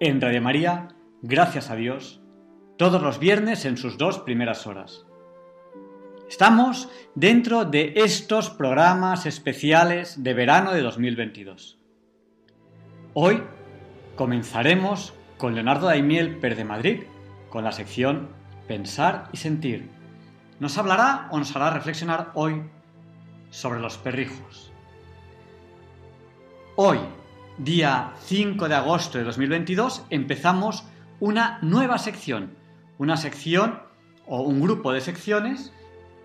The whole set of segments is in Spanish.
En Radio María, gracias a Dios, todos los viernes en sus dos primeras horas. Estamos dentro de estos programas especiales de verano de 2022. Hoy comenzaremos con Leonardo Daimiel Per de Madrid, con la sección pensar y sentir. Nos hablará o nos hará reflexionar hoy sobre los perrijos. Hoy, día 5 de agosto de 2022, empezamos una nueva sección, una sección o un grupo de secciones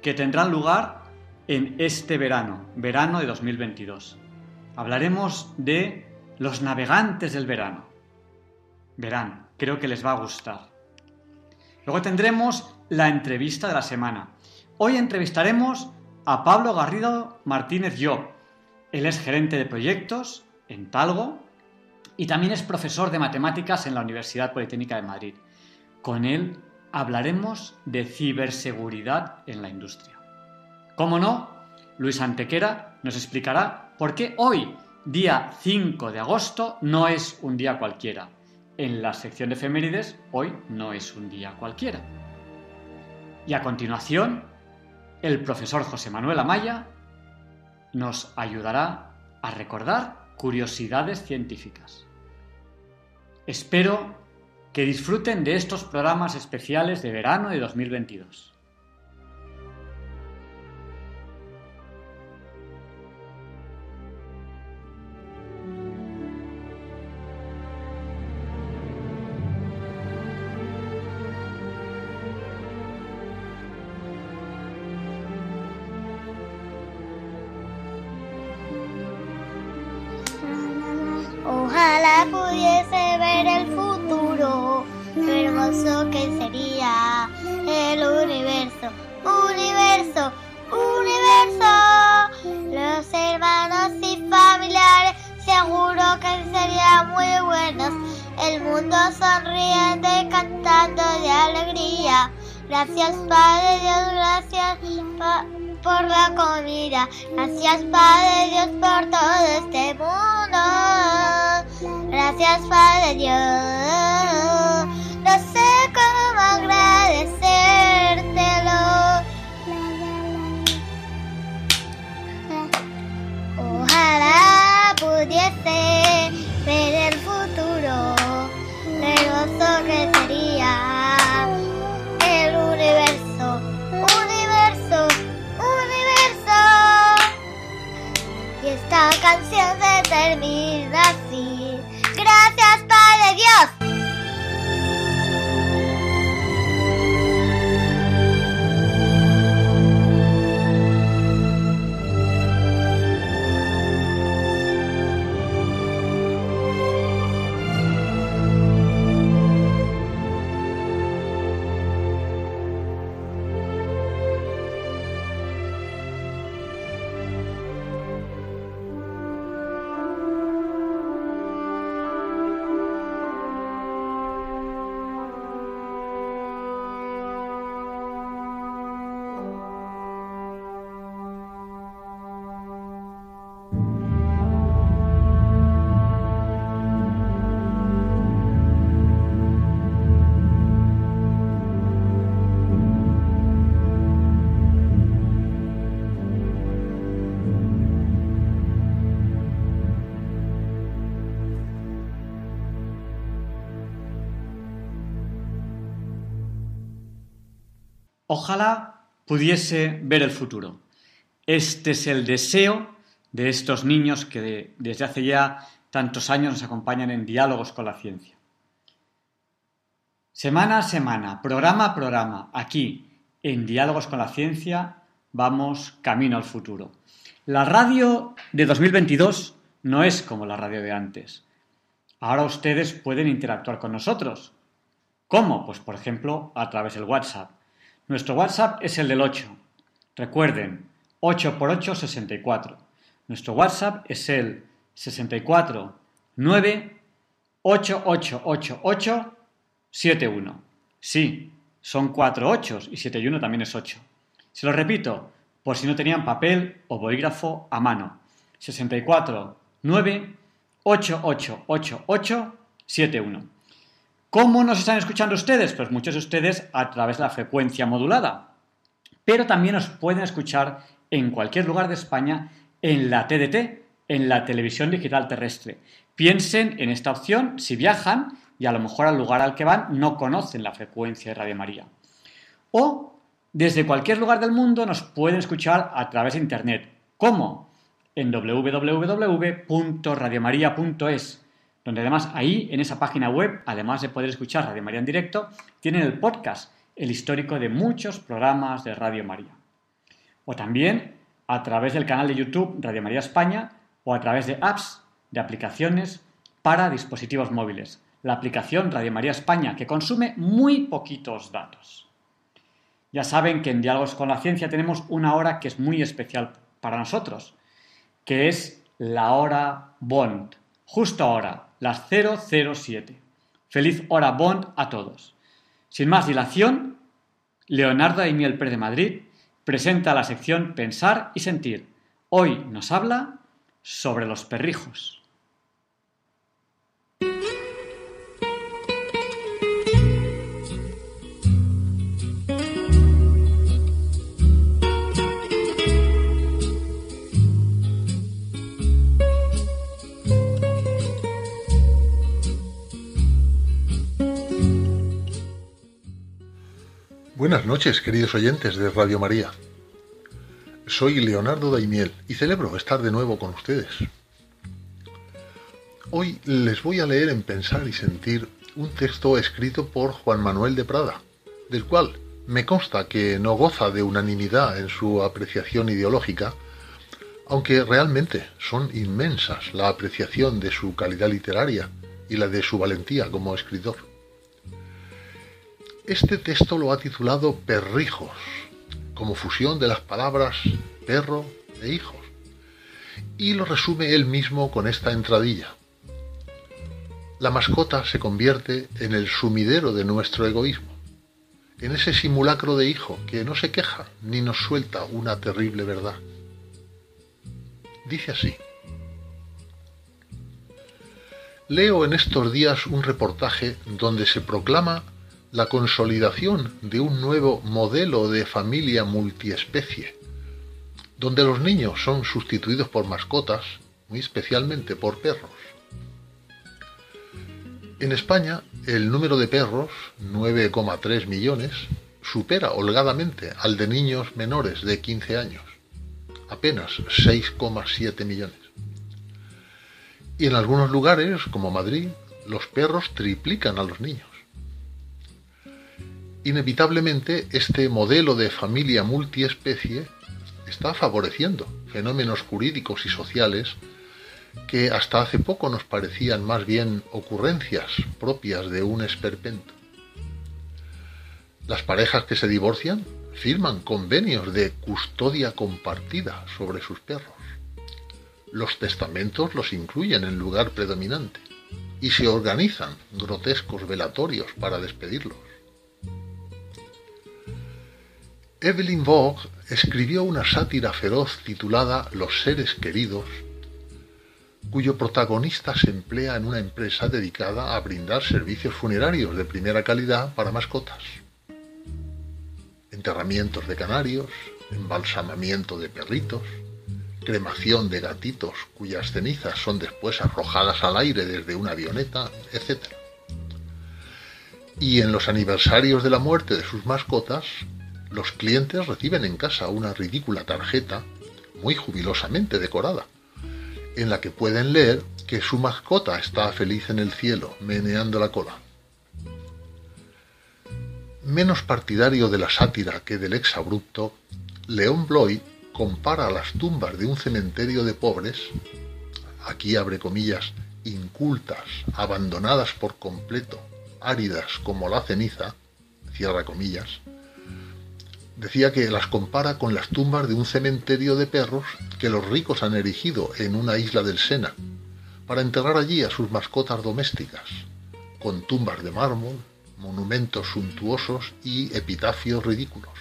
que tendrán lugar en este verano, verano de 2022. Hablaremos de los navegantes del verano. Verán, creo que les va a gustar. Luego tendremos la entrevista de la semana. Hoy entrevistaremos a Pablo Garrido Martínez Yo. Él es gerente de proyectos en Talgo y también es profesor de matemáticas en la Universidad Politécnica de Madrid. Con él hablaremos de ciberseguridad en la industria. Como no, Luis Antequera nos explicará por qué hoy, día 5 de agosto, no es un día cualquiera en la sección de efemérides, hoy no es un día cualquiera. Y a continuación, el profesor José Manuel Amaya nos ayudará a recordar curiosidades científicas. Espero que disfruten de estos programas especiales de verano de 2022. Ojalá pudiese ver el futuro. Este es el deseo de estos niños que desde hace ya tantos años nos acompañan en diálogos con la ciencia. Semana a semana, programa a programa, aquí, en Diálogos con la Ciencia, vamos camino al futuro. La radio de 2022 no es como la radio de antes. Ahora ustedes pueden interactuar con nosotros. ¿Cómo? Pues por ejemplo a través del WhatsApp. Nuestro WhatsApp es el del 8. Recuerden, 8 por 8, 64. Nuestro WhatsApp es el 64 9 8888 71. Sí, son 4 8 y 71 también es 8. Se lo repito, por si no tenían papel o bolígrafo a mano. 64 9 8888 71. ¿Cómo nos están escuchando ustedes? Pues muchos de ustedes a través de la frecuencia modulada. Pero también nos pueden escuchar en cualquier lugar de España en la TDT, en la televisión digital terrestre. Piensen en esta opción si viajan y a lo mejor al lugar al que van no conocen la frecuencia de Radio María. O desde cualquier lugar del mundo nos pueden escuchar a través de Internet. ¿Cómo? En www.radiomaria.es, donde además ahí, en esa página web, además de poder escuchar Radio María en directo, tienen el podcast, el histórico de muchos programas de Radio María o también a través del canal de YouTube Radio María España o a través de apps, de aplicaciones para dispositivos móviles. La aplicación Radio María España que consume muy poquitos datos. Ya saben que en Diálogos con la Ciencia tenemos una hora que es muy especial para nosotros, que es la hora Bond. Justo ahora, las 007. Feliz hora Bond a todos. Sin más dilación, Leonardo Aimiel Pérez de Madrid presenta la sección Pensar y Sentir. Hoy nos habla sobre los perrijos. Buenas noches, queridos oyentes de Radio María. Soy Leonardo Daimiel y celebro estar de nuevo con ustedes. Hoy les voy a leer en Pensar y Sentir un texto escrito por Juan Manuel de Prada, del cual me consta que no goza de unanimidad en su apreciación ideológica, aunque realmente son inmensas la apreciación de su calidad literaria y la de su valentía como escritor. Este texto lo ha titulado Perrijos, como fusión de las palabras perro e hijos, y lo resume él mismo con esta entradilla. La mascota se convierte en el sumidero de nuestro egoísmo, en ese simulacro de hijo que no se queja ni nos suelta una terrible verdad. Dice así. Leo en estos días un reportaje donde se proclama la consolidación de un nuevo modelo de familia multiespecie, donde los niños son sustituidos por mascotas, muy especialmente por perros. En España, el número de perros, 9,3 millones, supera holgadamente al de niños menores de 15 años, apenas 6,7 millones. Y en algunos lugares, como Madrid, los perros triplican a los niños. Inevitablemente, este modelo de familia multiespecie está favoreciendo fenómenos jurídicos y sociales que hasta hace poco nos parecían más bien ocurrencias propias de un esperpento. Las parejas que se divorcian firman convenios de custodia compartida sobre sus perros. Los testamentos los incluyen en lugar predominante y se organizan grotescos velatorios para despedirlos. Evelyn Vogue escribió una sátira feroz titulada Los seres queridos, cuyo protagonista se emplea en una empresa dedicada a brindar servicios funerarios de primera calidad para mascotas. Enterramientos de canarios, embalsamamiento de perritos, cremación de gatitos cuyas cenizas son después arrojadas al aire desde una avioneta, etc. Y en los aniversarios de la muerte de sus mascotas, los clientes reciben en casa una ridícula tarjeta, muy jubilosamente decorada, en la que pueden leer que su mascota está feliz en el cielo, meneando la cola. Menos partidario de la sátira que del exabrupto, León Bloy compara las tumbas de un cementerio de pobres, aquí abre comillas, incultas, abandonadas por completo, áridas como la ceniza, cierra comillas, decía que las compara con las tumbas de un cementerio de perros que los ricos han erigido en una isla del Sena, para enterrar allí a sus mascotas domésticas, con tumbas de mármol, monumentos suntuosos y epitafios ridículos.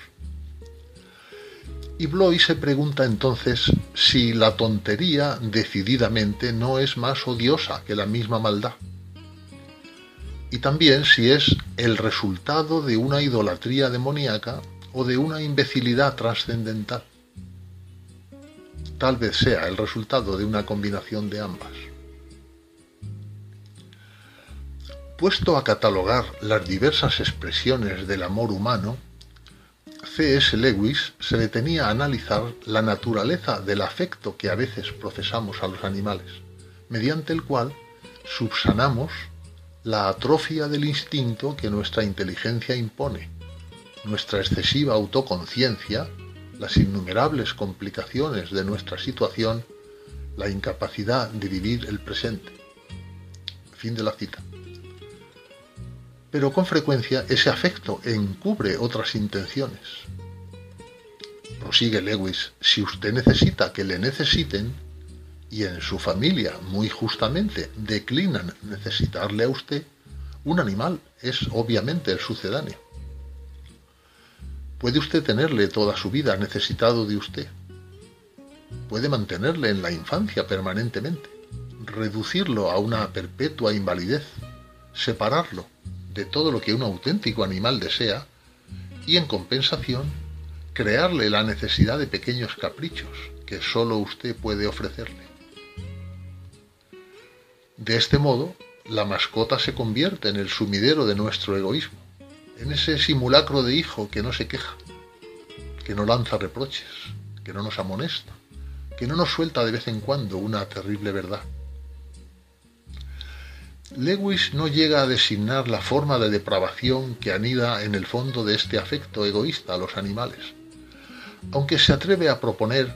Y Bloy se pregunta entonces si la tontería decididamente no es más odiosa que la misma maldad. Y también si es el resultado de una idolatría demoníaca o de una imbecilidad trascendental. Tal vez sea el resultado de una combinación de ambas. Puesto a catalogar las diversas expresiones del amor humano, C.S. Lewis se detenía a analizar la naturaleza del afecto que a veces procesamos a los animales, mediante el cual subsanamos la atrofia del instinto que nuestra inteligencia impone, nuestra excesiva autoconciencia, las innumerables complicaciones de nuestra situación, la incapacidad de vivir el presente. Fin de la cita pero con frecuencia ese afecto encubre otras intenciones. Prosigue Lewis, si usted necesita que le necesiten, y en su familia muy justamente declinan necesitarle a usted, un animal es obviamente el sucedáneo. Puede usted tenerle toda su vida necesitado de usted. Puede mantenerle en la infancia permanentemente, reducirlo a una perpetua invalidez, separarlo, de todo lo que un auténtico animal desea y en compensación crearle la necesidad de pequeños caprichos que sólo usted puede ofrecerle. De este modo, la mascota se convierte en el sumidero de nuestro egoísmo, en ese simulacro de hijo que no se queja, que no lanza reproches, que no nos amonesta, que no nos suelta de vez en cuando una terrible verdad. Lewis no llega a designar la forma de depravación que anida en el fondo de este afecto egoísta a los animales, aunque se atreve a proponer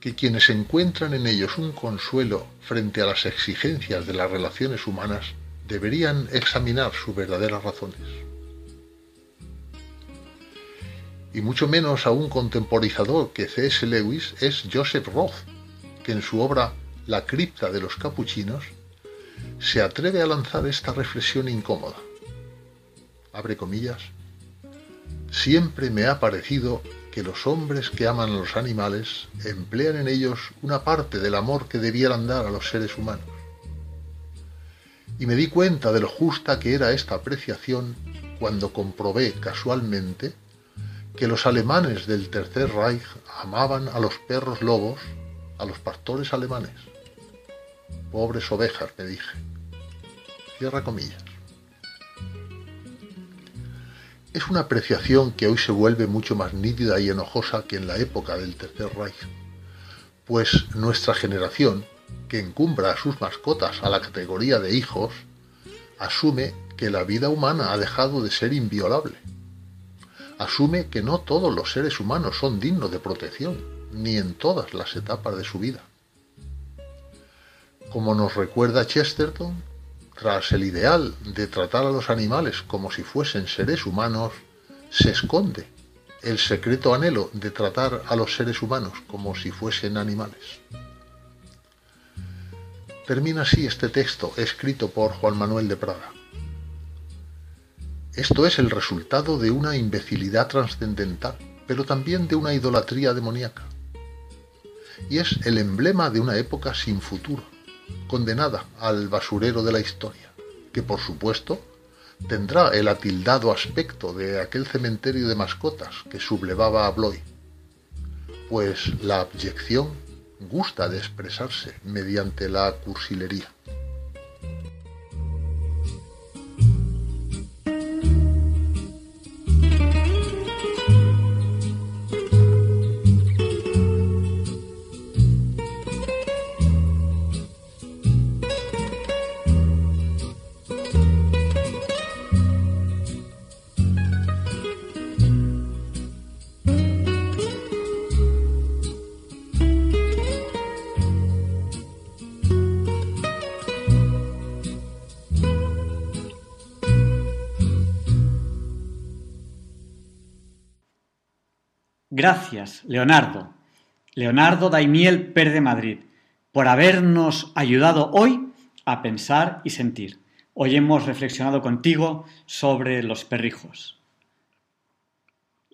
que quienes encuentran en ellos un consuelo frente a las exigencias de las relaciones humanas deberían examinar sus verdaderas razones. Y mucho menos a un contemporizador que C.S. Lewis es Joseph Roth, que en su obra La cripta de los capuchinos se atreve a lanzar esta reflexión incómoda. Abre comillas. Siempre me ha parecido que los hombres que aman a los animales emplean en ellos una parte del amor que debieran dar a los seres humanos. Y me di cuenta de lo justa que era esta apreciación cuando comprobé casualmente que los alemanes del Tercer Reich amaban a los perros lobos, a los pastores alemanes. Pobres ovejas, me dije. Cierra comillas. Es una apreciación que hoy se vuelve mucho más nítida y enojosa que en la época del Tercer Reich, pues nuestra generación, que encumbra a sus mascotas a la categoría de hijos, asume que la vida humana ha dejado de ser inviolable. Asume que no todos los seres humanos son dignos de protección, ni en todas las etapas de su vida. Como nos recuerda Chesterton, tras el ideal de tratar a los animales como si fuesen seres humanos, se esconde el secreto anhelo de tratar a los seres humanos como si fuesen animales. Termina así este texto escrito por Juan Manuel de Prada. Esto es el resultado de una imbecilidad trascendental, pero también de una idolatría demoníaca. Y es el emblema de una época sin futuro condenada al basurero de la historia, que por supuesto tendrá el atildado aspecto de aquel cementerio de mascotas que sublevaba a Bloy, pues la abyección gusta de expresarse mediante la cursilería. Gracias, Leonardo. Leonardo Daimiel Per de Madrid, por habernos ayudado hoy a pensar y sentir. Hoy hemos reflexionado contigo sobre los perrijos.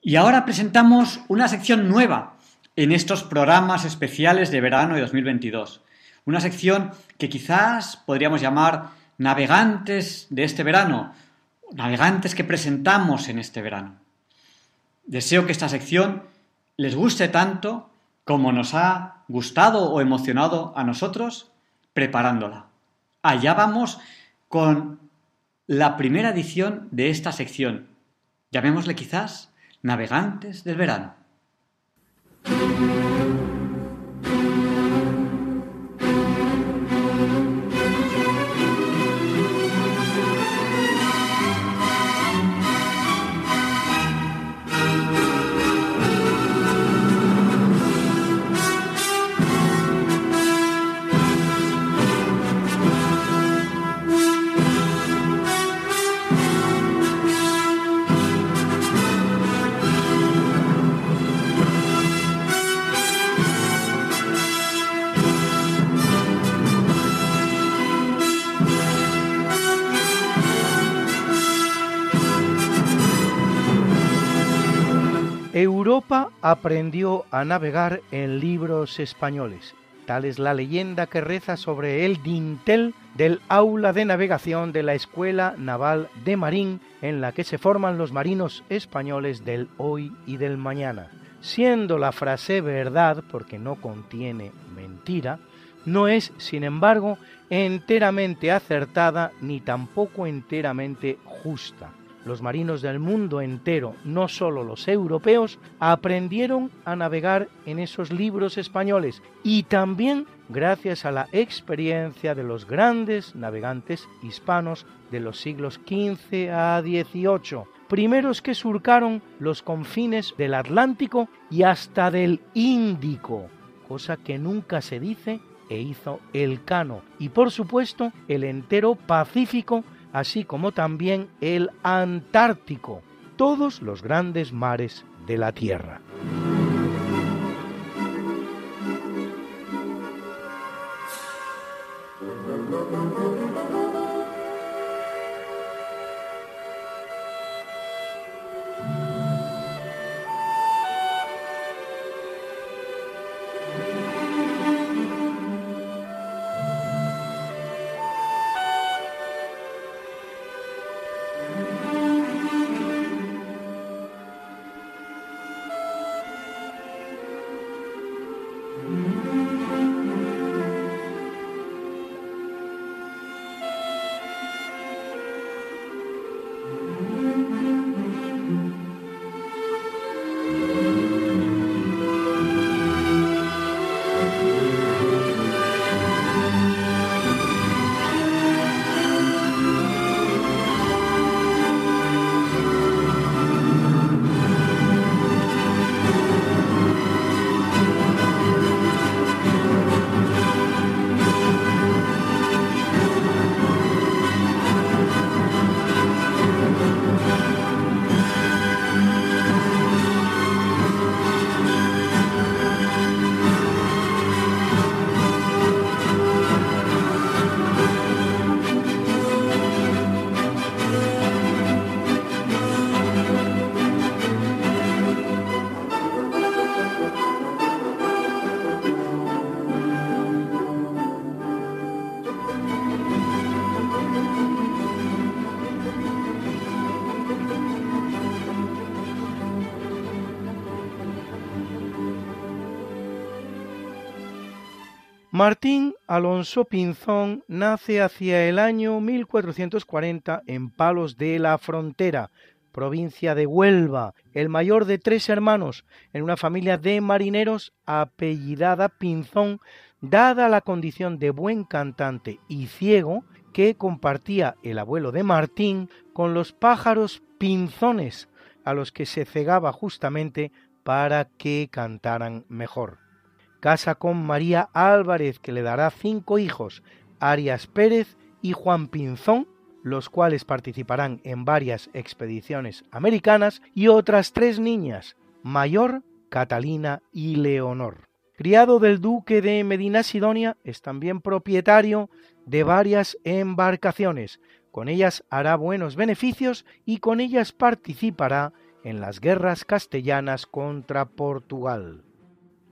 Y ahora presentamos una sección nueva en estos programas especiales de verano de 2022. Una sección que quizás podríamos llamar navegantes de este verano, navegantes que presentamos en este verano. Deseo que esta sección les guste tanto como nos ha gustado o emocionado a nosotros preparándola. Allá vamos con la primera edición de esta sección. Llamémosle quizás Navegantes del Verano. Europa aprendió a navegar en libros españoles. Tal es la leyenda que reza sobre el dintel del aula de navegación de la Escuela Naval de Marín en la que se forman los marinos españoles del hoy y del mañana. Siendo la frase verdad, porque no contiene mentira, no es, sin embargo, enteramente acertada ni tampoco enteramente justa los marinos del mundo entero, no solo los europeos, aprendieron a navegar en esos libros españoles y también gracias a la experiencia de los grandes navegantes hispanos de los siglos XV a XVIII, primeros que surcaron los confines del Atlántico y hasta del Índico, cosa que nunca se dice e hizo el Cano, y por supuesto el entero Pacífico así como también el Antártico, todos los grandes mares de la Tierra. Martín Alonso Pinzón nace hacia el año 1440 en Palos de la Frontera, provincia de Huelva, el mayor de tres hermanos, en una familia de marineros apellidada Pinzón, dada la condición de buen cantante y ciego que compartía el abuelo de Martín con los pájaros pinzones, a los que se cegaba justamente para que cantaran mejor casa con María Álvarez, que le dará cinco hijos, Arias Pérez y Juan Pinzón, los cuales participarán en varias expediciones americanas, y otras tres niñas, Mayor, Catalina y Leonor. Criado del duque de Medina Sidonia, es también propietario de varias embarcaciones. Con ellas hará buenos beneficios y con ellas participará en las guerras castellanas contra Portugal.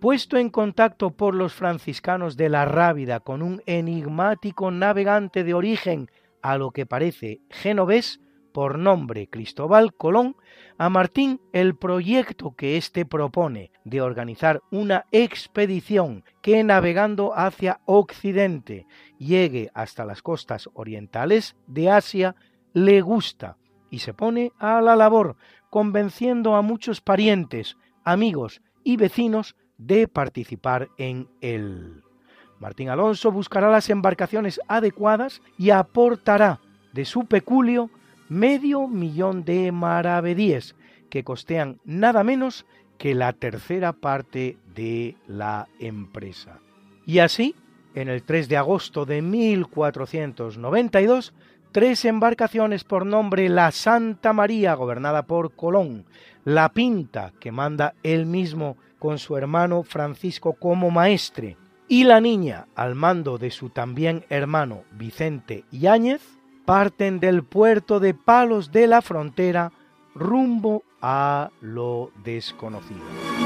Puesto en contacto por los franciscanos de la Rábida con un enigmático navegante de origen a lo que parece genovés, por nombre Cristóbal Colón, a Martín el proyecto que éste propone de organizar una expedición que navegando hacia Occidente llegue hasta las costas orientales de Asia le gusta y se pone a la labor convenciendo a muchos parientes, amigos y vecinos de participar en él. Martín Alonso buscará las embarcaciones adecuadas y aportará de su peculio medio millón de maravedíes, que costean nada menos que la tercera parte de la empresa. Y así, en el 3 de agosto de 1492, tres embarcaciones por nombre la Santa María, gobernada por Colón, la Pinta, que manda él mismo con su hermano Francisco como maestre, y la niña, al mando de su también hermano Vicente Yáñez, parten del puerto de Palos de la Frontera rumbo a lo desconocido.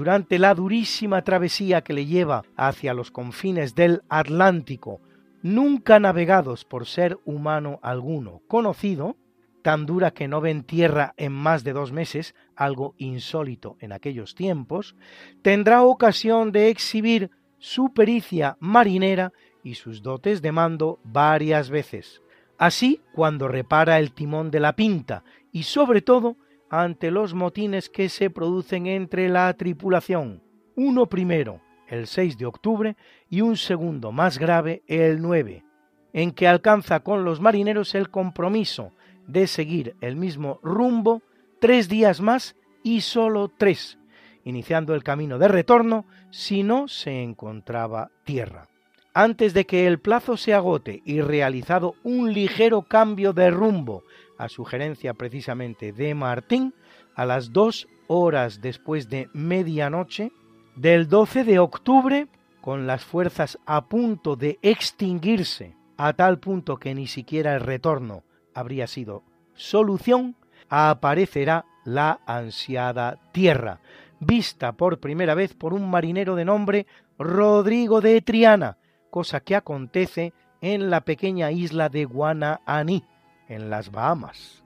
Durante la durísima travesía que le lleva hacia los confines del Atlántico, nunca navegados por ser humano alguno conocido, tan dura que no ven tierra en más de dos meses, algo insólito en aquellos tiempos, tendrá ocasión de exhibir su pericia marinera y sus dotes de mando varias veces. Así, cuando repara el timón de la pinta y sobre todo ante los motines que se producen entre la tripulación, uno primero, el 6 de octubre, y un segundo más grave, el 9, en que alcanza con los marineros el compromiso de seguir el mismo rumbo tres días más y solo tres, iniciando el camino de retorno si no se encontraba tierra. Antes de que el plazo se agote y realizado un ligero cambio de rumbo a sugerencia precisamente de Martín, a las dos horas después de medianoche del 12 de octubre, con las fuerzas a punto de extinguirse, a tal punto que ni siquiera el retorno habría sido solución, aparecerá la ansiada tierra, vista por primera vez por un marinero de nombre Rodrigo de Triana, cosa que acontece en la pequeña isla de Guanaaní, en las Bahamas.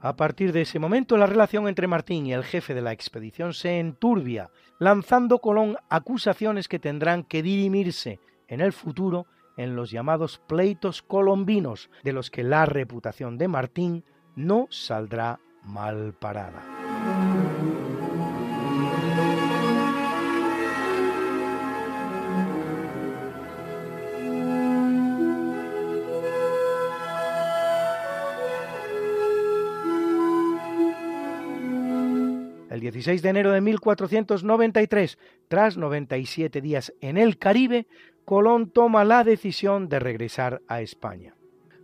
A partir de ese momento la relación entre Martín y el jefe de la expedición se enturbia, lanzando Colón acusaciones que tendrán que dirimirse en el futuro en los llamados pleitos colombinos, de los que la reputación de Martín no saldrá mal parada. 16 de enero de 1493, tras 97 días en el Caribe, Colón toma la decisión de regresar a España.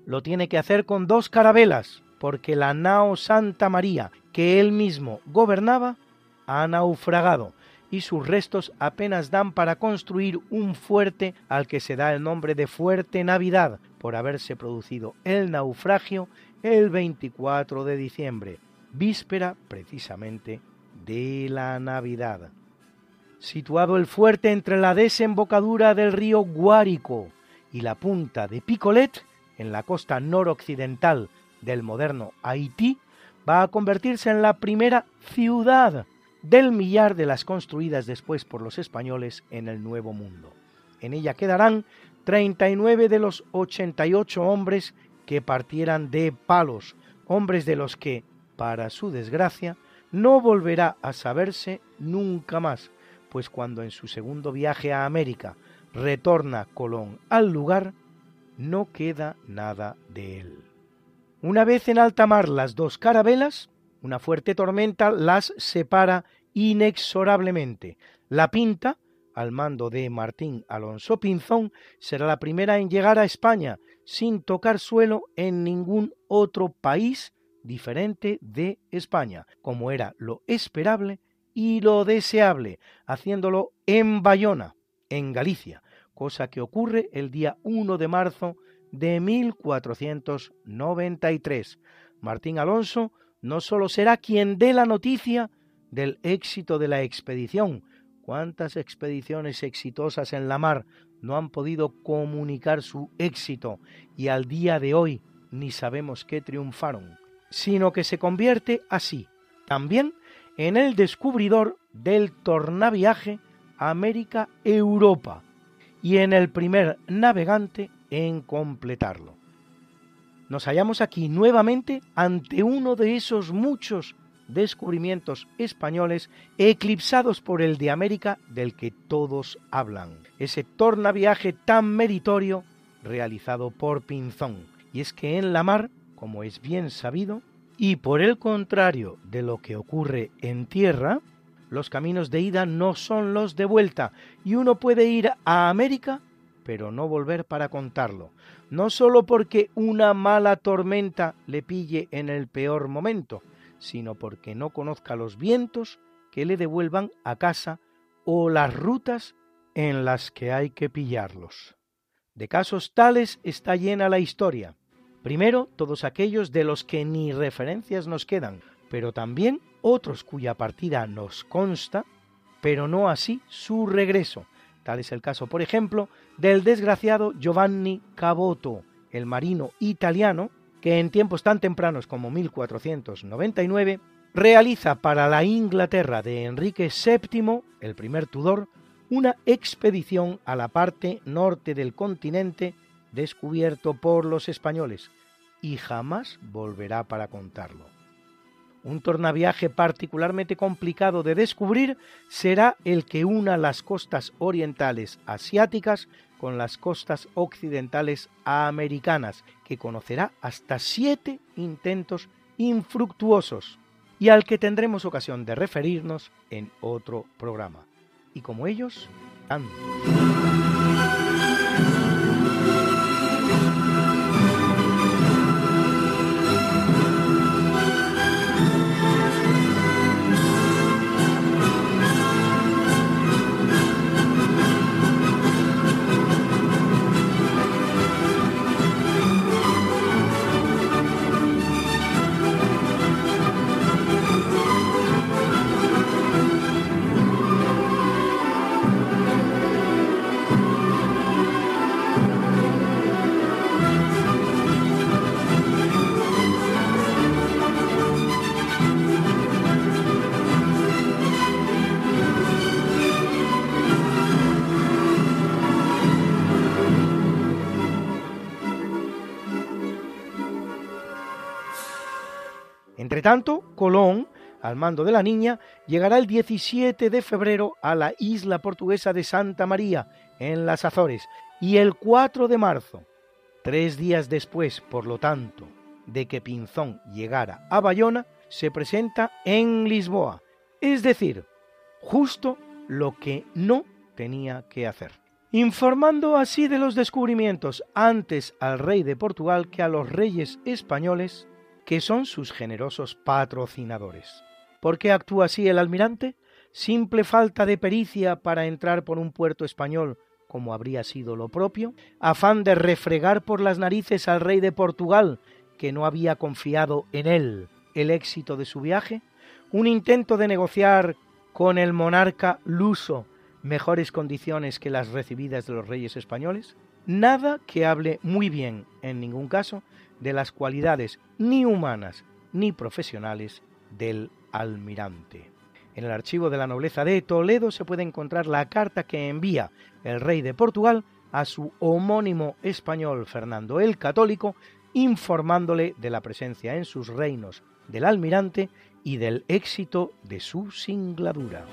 Lo tiene que hacer con dos carabelas, porque la nao Santa María, que él mismo gobernaba, ha naufragado y sus restos apenas dan para construir un fuerte al que se da el nombre de Fuerte Navidad, por haberse producido el naufragio el 24 de diciembre, víspera precisamente de la Navidad. Situado el fuerte entre la desembocadura del río Guárico y la punta de Picolet, en la costa noroccidental del moderno Haití, va a convertirse en la primera ciudad del millar de las construidas después por los españoles en el Nuevo Mundo. En ella quedarán 39 de los 88 hombres que partieran de palos, hombres de los que, para su desgracia, no volverá a saberse nunca más, pues cuando en su segundo viaje a América retorna Colón al lugar, no queda nada de él. Una vez en alta mar las dos carabelas, una fuerte tormenta las separa inexorablemente. La Pinta, al mando de Martín Alonso Pinzón, será la primera en llegar a España sin tocar suelo en ningún otro país diferente de España, como era lo esperable y lo deseable, haciéndolo en Bayona, en Galicia, cosa que ocurre el día 1 de marzo de 1493. Martín Alonso no solo será quien dé la noticia del éxito de la expedición, cuántas expediciones exitosas en la mar no han podido comunicar su éxito y al día de hoy ni sabemos qué triunfaron, sino que se convierte así también en el descubridor del tornaviaje América-Europa y en el primer navegante en completarlo. Nos hallamos aquí nuevamente ante uno de esos muchos descubrimientos españoles eclipsados por el de América del que todos hablan, ese tornaviaje tan meritorio realizado por Pinzón. Y es que en la mar, como es bien sabido, y por el contrario de lo que ocurre en tierra, los caminos de ida no son los de vuelta, y uno puede ir a América, pero no volver para contarlo, no sólo porque una mala tormenta le pille en el peor momento, sino porque no conozca los vientos que le devuelvan a casa o las rutas en las que hay que pillarlos. De casos tales está llena la historia. Primero, todos aquellos de los que ni referencias nos quedan, pero también otros cuya partida nos consta, pero no así su regreso. Tal es el caso, por ejemplo, del desgraciado Giovanni Caboto, el marino italiano, que en tiempos tan tempranos como 1499 realiza para la Inglaterra de Enrique VII, el primer Tudor, una expedición a la parte norte del continente descubierto por los españoles y jamás volverá para contarlo. Un tornaviaje particularmente complicado de descubrir será el que una las costas orientales asiáticas con las costas occidentales americanas, que conocerá hasta siete intentos infructuosos y al que tendremos ocasión de referirnos en otro programa. Y como ellos, tantos. Tanto, Colón, al mando de la niña, llegará el 17 de febrero a la isla portuguesa de Santa María, en las Azores, y el 4 de marzo, tres días después, por lo tanto, de que Pinzón llegara a Bayona, se presenta en Lisboa, es decir, justo lo que no tenía que hacer, informando así de los descubrimientos antes al rey de Portugal que a los reyes españoles que son sus generosos patrocinadores. ¿Por qué actúa así el almirante? ¿Simple falta de pericia para entrar por un puerto español como habría sido lo propio? ¿Afán de refregar por las narices al rey de Portugal, que no había confiado en él el éxito de su viaje? ¿Un intento de negociar con el monarca luso mejores condiciones que las recibidas de los reyes españoles? Nada que hable muy bien, en ningún caso, de las cualidades ni humanas ni profesionales del almirante. En el archivo de la nobleza de Toledo se puede encontrar la carta que envía el rey de Portugal a su homónimo español Fernando el Católico, informándole de la presencia en sus reinos del almirante y del éxito de su singladura.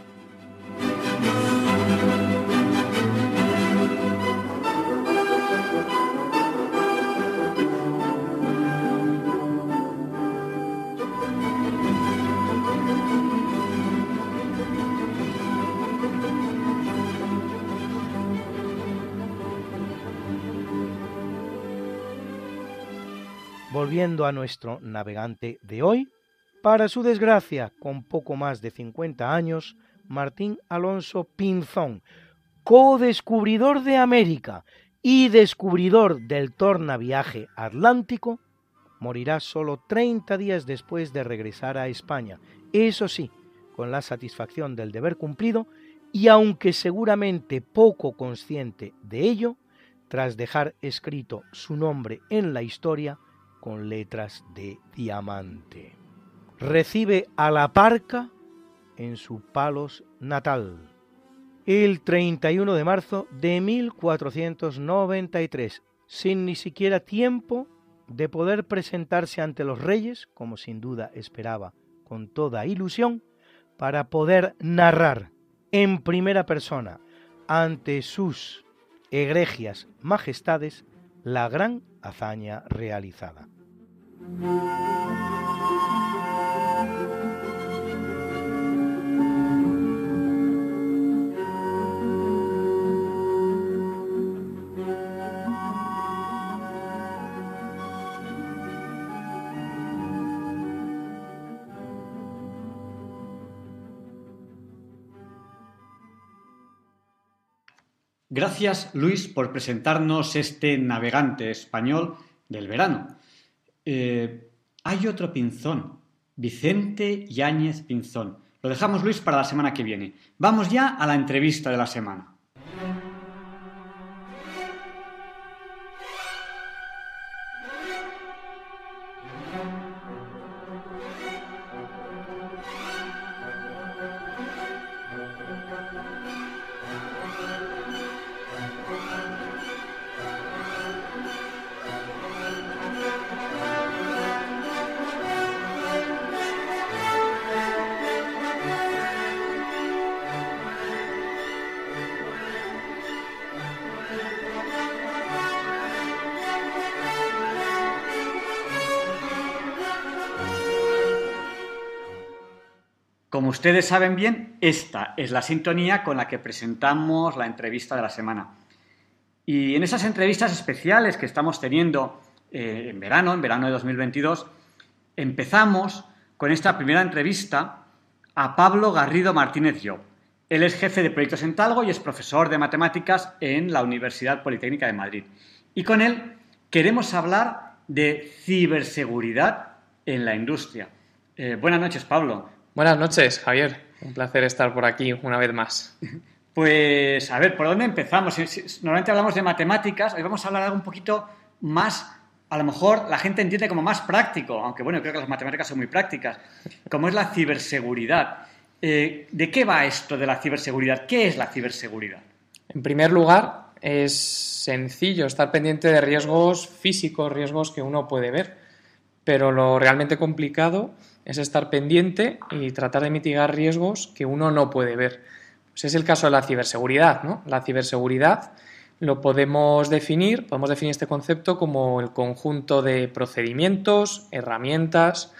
Volviendo a nuestro navegante de hoy, para su desgracia, con poco más de 50 años, Martín Alonso Pinzón, co-descubridor de América y descubridor del tornaviaje atlántico, morirá solo 30 días después de regresar a España, eso sí, con la satisfacción del deber cumplido y aunque seguramente poco consciente de ello, tras dejar escrito su nombre en la historia con letras de diamante. Recibe a la parca en su Palos natal el 31 de marzo de 1493, sin ni siquiera tiempo de poder presentarse ante los reyes, como sin duda esperaba con toda ilusión, para poder narrar en primera persona ante sus egregias majestades la gran hazaña realizada. Gracias, Luis, por presentarnos este navegante español del verano. Eh, hay otro Pinzón, Vicente Yáñez Pinzón. Lo dejamos, Luis, para la semana que viene. Vamos ya a la entrevista de la semana. Ustedes saben bien, esta es la sintonía con la que presentamos la entrevista de la semana. Y en esas entrevistas especiales que estamos teniendo eh, en verano, en verano de 2022, empezamos con esta primera entrevista a Pablo Garrido Martínez Yo. Él es jefe de proyectos en Talgo y es profesor de matemáticas en la Universidad Politécnica de Madrid. Y con él queremos hablar de ciberseguridad en la industria. Eh, buenas noches, Pablo. Buenas noches, Javier. Un placer estar por aquí una vez más. Pues, a ver, ¿por dónde empezamos? Normalmente hablamos de matemáticas, hoy vamos a hablar algo un poquito más, a lo mejor la gente entiende como más práctico, aunque bueno, creo que las matemáticas son muy prácticas, como es la ciberseguridad. Eh, ¿De qué va esto de la ciberseguridad? ¿Qué es la ciberseguridad? En primer lugar, es sencillo estar pendiente de riesgos físicos, riesgos que uno puede ver, pero lo realmente complicado es estar pendiente y tratar de mitigar riesgos que uno no puede ver. Pues es el caso de la ciberseguridad, ¿no? La ciberseguridad lo podemos definir, podemos definir este concepto como el conjunto de procedimientos, herramientas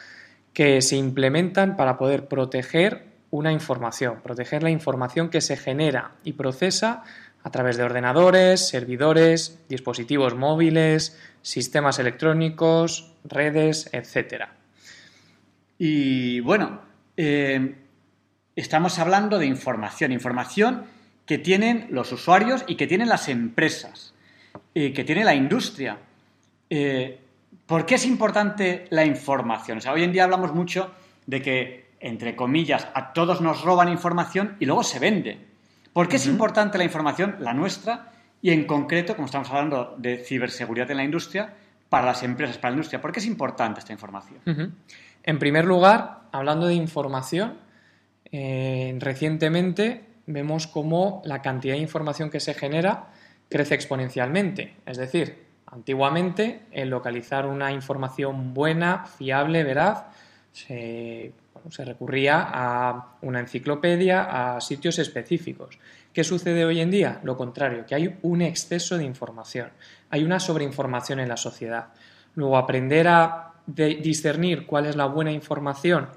que se implementan para poder proteger una información, proteger la información que se genera y procesa a través de ordenadores, servidores, dispositivos móviles, sistemas electrónicos, redes, etcétera. Y bueno, eh, estamos hablando de información, información que tienen los usuarios y que tienen las empresas, eh, que tiene la industria. Eh, ¿Por qué es importante la información? O sea, hoy en día hablamos mucho de que, entre comillas, a todos nos roban información y luego se vende. ¿Por qué es importante la información, la nuestra, y en concreto, como estamos hablando de ciberseguridad en la industria, para las empresas, para la industria? ¿Por qué es importante esta información? En primer lugar, hablando de información, eh, recientemente vemos cómo la cantidad de información que se genera crece exponencialmente. Es decir, antiguamente el localizar una información buena, fiable, veraz, se, se recurría a una enciclopedia, a sitios específicos. ¿Qué sucede hoy en día? Lo contrario, que hay un exceso de información, hay una sobreinformación en la sociedad. Luego, aprender a discernir cuál es la buena información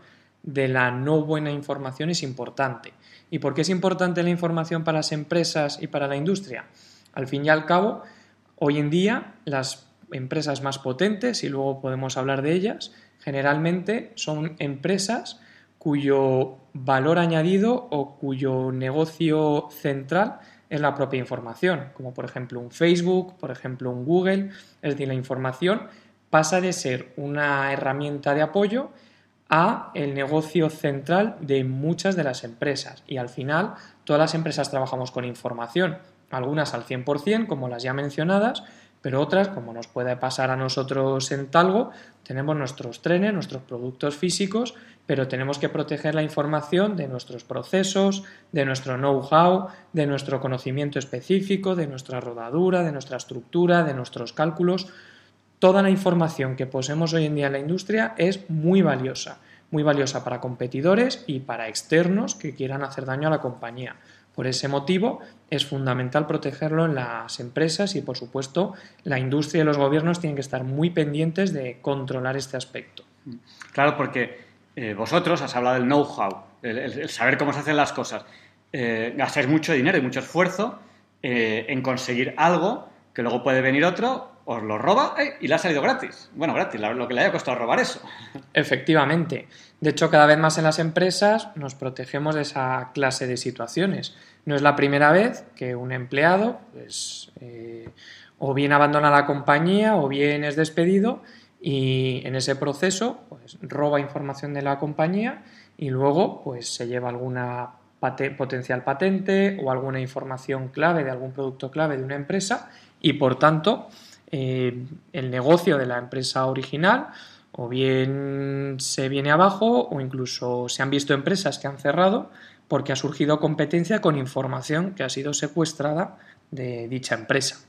de la no buena información es importante. ¿Y por qué es importante la información para las empresas y para la industria? Al fin y al cabo, hoy en día las empresas más potentes, y luego podemos hablar de ellas, generalmente son empresas cuyo valor añadido o cuyo negocio central es la propia información, como por ejemplo un Facebook, por ejemplo un Google, es decir, la información pasa de ser una herramienta de apoyo a el negocio central de muchas de las empresas y al final todas las empresas trabajamos con información, algunas al 100% como las ya mencionadas, pero otras, como nos puede pasar a nosotros en Talgo, tenemos nuestros trenes, nuestros productos físicos, pero tenemos que proteger la información de nuestros procesos, de nuestro know-how, de nuestro conocimiento específico, de nuestra rodadura, de nuestra estructura, de nuestros cálculos. Toda la información que poseemos hoy en día en la industria es muy valiosa, muy valiosa para competidores y para externos que quieran hacer daño a la compañía. Por ese motivo es fundamental protegerlo en las empresas y, por supuesto, la industria y los gobiernos tienen que estar muy pendientes de controlar este aspecto. Claro, porque eh, vosotros has hablado del know-how, el, saber cómo se hacen las cosas. Eh, gastáis mucho dinero y mucho esfuerzo eh, en conseguir algo que luego puede venir otro, os lo roba y le ha salido gratis. Bueno, gratis, lo que le haya costado robar eso. Efectivamente. De hecho, cada vez más en las empresas nos protegemos de esa clase de situaciones. No es la primera vez que un empleado pues, eh, o bien abandona la compañía o bien es despedido y en ese proceso pues, roba información de la compañía y luego pues, se lleva alguna potencial patente o alguna información clave de algún producto clave de una empresa y por tanto eh, el negocio de la empresa original o bien se viene abajo o incluso se han visto empresas que han cerrado porque ha surgido competencia con información que ha sido secuestrada de dicha empresa.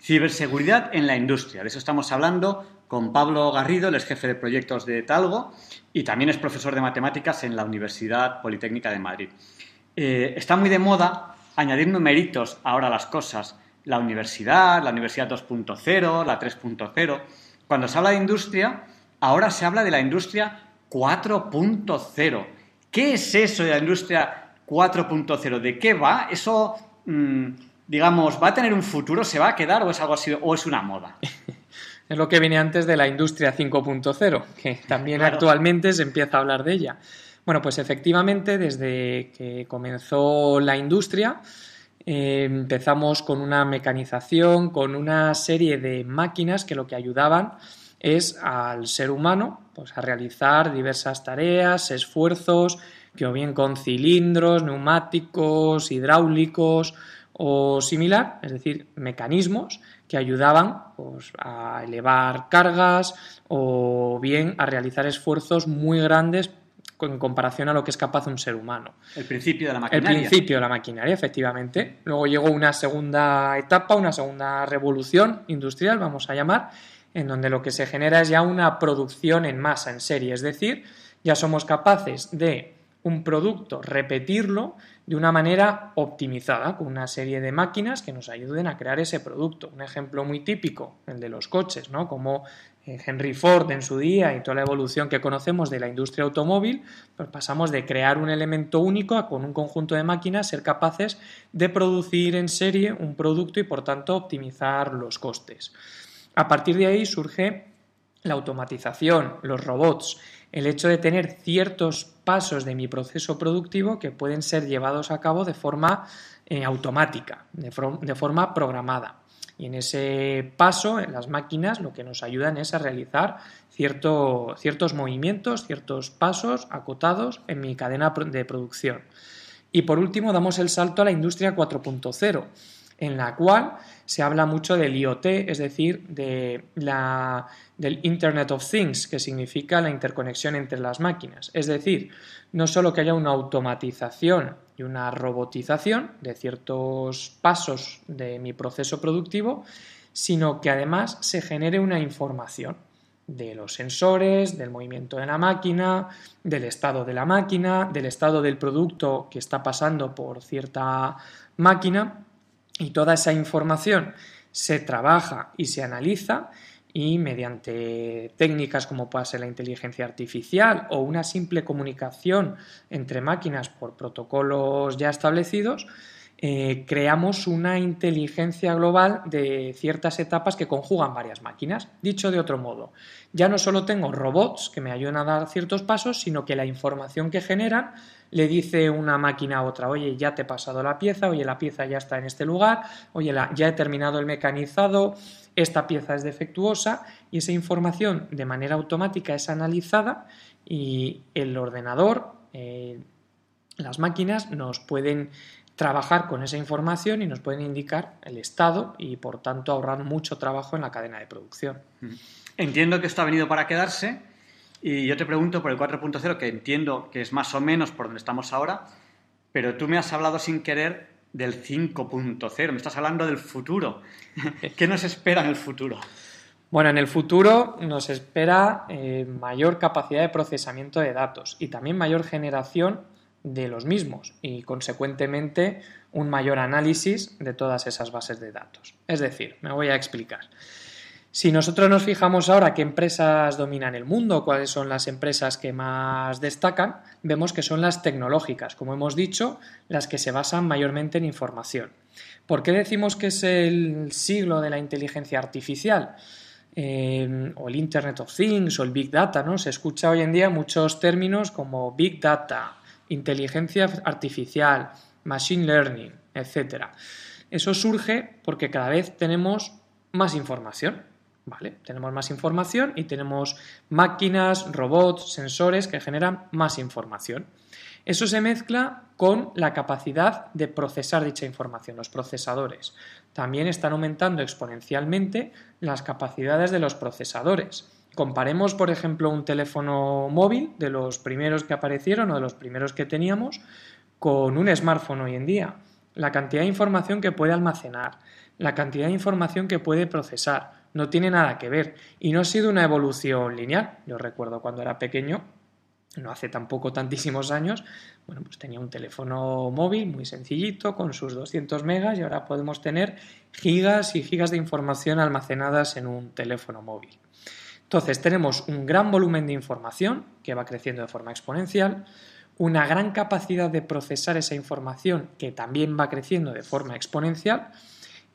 Ciberseguridad en la industria. De eso estamos hablando con Pablo Garrido, el ex jefe de proyectos de Talgo y también es profesor de matemáticas en la Universidad Politécnica de Madrid. Eh, está muy de moda añadir numeritos ahora a las cosas la universidad, la universidad 2.0, la 3.0. Cuando se habla de industria, ahora se habla de la industria 4.0. ¿Qué es eso de la industria 4.0? ¿De qué va? ¿Eso, mm, digamos, va a tener un futuro? ¿Se va a quedar o es algo así o es una moda? es lo que viene antes de la industria 5.0, que también actualmente se empieza a hablar de ella. Bueno, pues efectivamente, desde que comenzó la industria, eh, empezamos con una mecanización, con una serie de máquinas que lo que ayudaban es al ser humano pues, a realizar diversas tareas, esfuerzos, que o bien con cilindros, neumáticos, hidráulicos o similar, es decir, mecanismos que ayudaban pues, a elevar cargas o bien a realizar esfuerzos muy grandes en comparación a lo que es capaz un ser humano. El principio de la maquinaria. El principio de la maquinaria, efectivamente. Luego llegó una segunda etapa, una segunda revolución industrial, vamos a llamar, en donde lo que se genera es ya una producción en masa, en serie. Es decir, ya somos capaces de un producto, repetirlo de una manera optimizada, con una serie de máquinas que nos ayuden a crear ese producto. Un ejemplo muy típico, el de los coches, ¿no? Como eh, Henry Ford en su día y toda la evolución que conocemos de la industria automóvil, pues pasamos de crear un elemento único a con un conjunto de máquinas ser capaces de producir en serie un producto y por tanto optimizar los costes. A partir de ahí surge la automatización, los robots, el hecho de tener ciertos pasos de mi proceso productivo que pueden ser llevados a cabo de forma eh, automática, de, forma programada. Y en ese paso, en las máquinas, lo que nos ayudan es a realizar ciertos movimientos, ciertos pasos acotados en mi cadena de producción. Y por último, damos el salto a la industria 4.0 en la cual se habla mucho del IoT, es decir, de la, del Internet of Things, que significa la interconexión entre las máquinas. Es decir, no solo que haya una automatización y una robotización de ciertos pasos de mi proceso productivo, sino que además se genere una información de los sensores, del movimiento de la máquina, del estado de la máquina, del estado del producto que está pasando por cierta máquina y toda esa información se trabaja y se analiza y mediante técnicas como puede ser la inteligencia artificial o una simple comunicación entre máquinas por protocolos ya establecidos, eh, creamos una inteligencia global de ciertas etapas que conjugan varias máquinas. Dicho de otro modo, ya no solo tengo robots que me ayudan a dar ciertos pasos, sino que la información que generan le dice una máquina a otra, oye, ya te he pasado la pieza, oye, la pieza ya está en este lugar, oye, ya he terminado el mecanizado, esta pieza es defectuosa y esa información de manera automática es analizada y el ordenador, eh, las máquinas nos pueden trabajar con esa información y nos pueden indicar el estado y por tanto ahorrar mucho trabajo en la cadena de producción. Entiendo que esto ha venido para quedarse y yo te pregunto por el 4.0, que entiendo que es más o menos por donde estamos ahora, pero tú me has hablado sin querer del 5.0, me estás hablando del futuro. ¿Qué nos espera en el futuro? Bueno, en el futuro nos espera eh, mayor capacidad de procesamiento de datos y también mayor generación de los mismos y, consecuentemente, un mayor análisis de todas esas bases de datos. Es decir, me voy a explicar. Si nosotros nos fijamos ahora qué empresas dominan el mundo, cuáles son las empresas que más destacan, vemos que son las tecnológicas, como hemos dicho, las que se basan mayormente en información. ¿Por qué decimos que es el siglo de la inteligencia artificial? O el Internet of Things o el Big Data, ¿no? Se escucha hoy en día muchos términos como Big Data, inteligencia artificial, machine learning, etc. Eso surge porque cada vez tenemos más información. ¿Vale? Tenemos más información y tenemos máquinas, robots, sensores que generan más información. Eso se mezcla con la capacidad de procesar dicha información, los procesadores. También están aumentando exponencialmente las capacidades de los procesadores. Comparemos, por ejemplo, un teléfono móvil de los primeros que aparecieron o de los primeros que teníamos con un smartphone hoy en día. La cantidad de información que puede almacenar, la cantidad de información que puede procesar, no tiene nada que ver. Y no ha sido una evolución lineal. Yo recuerdo cuando era pequeño, no hace tampoco tantísimos años, bueno, pues tenía un teléfono móvil muy sencillito con sus 200 megas y ahora podemos tener gigas y gigas de información almacenadas en un teléfono móvil. Entonces tenemos un gran volumen de información que va creciendo de forma exponencial, una gran capacidad de procesar esa información que también va creciendo de forma exponencial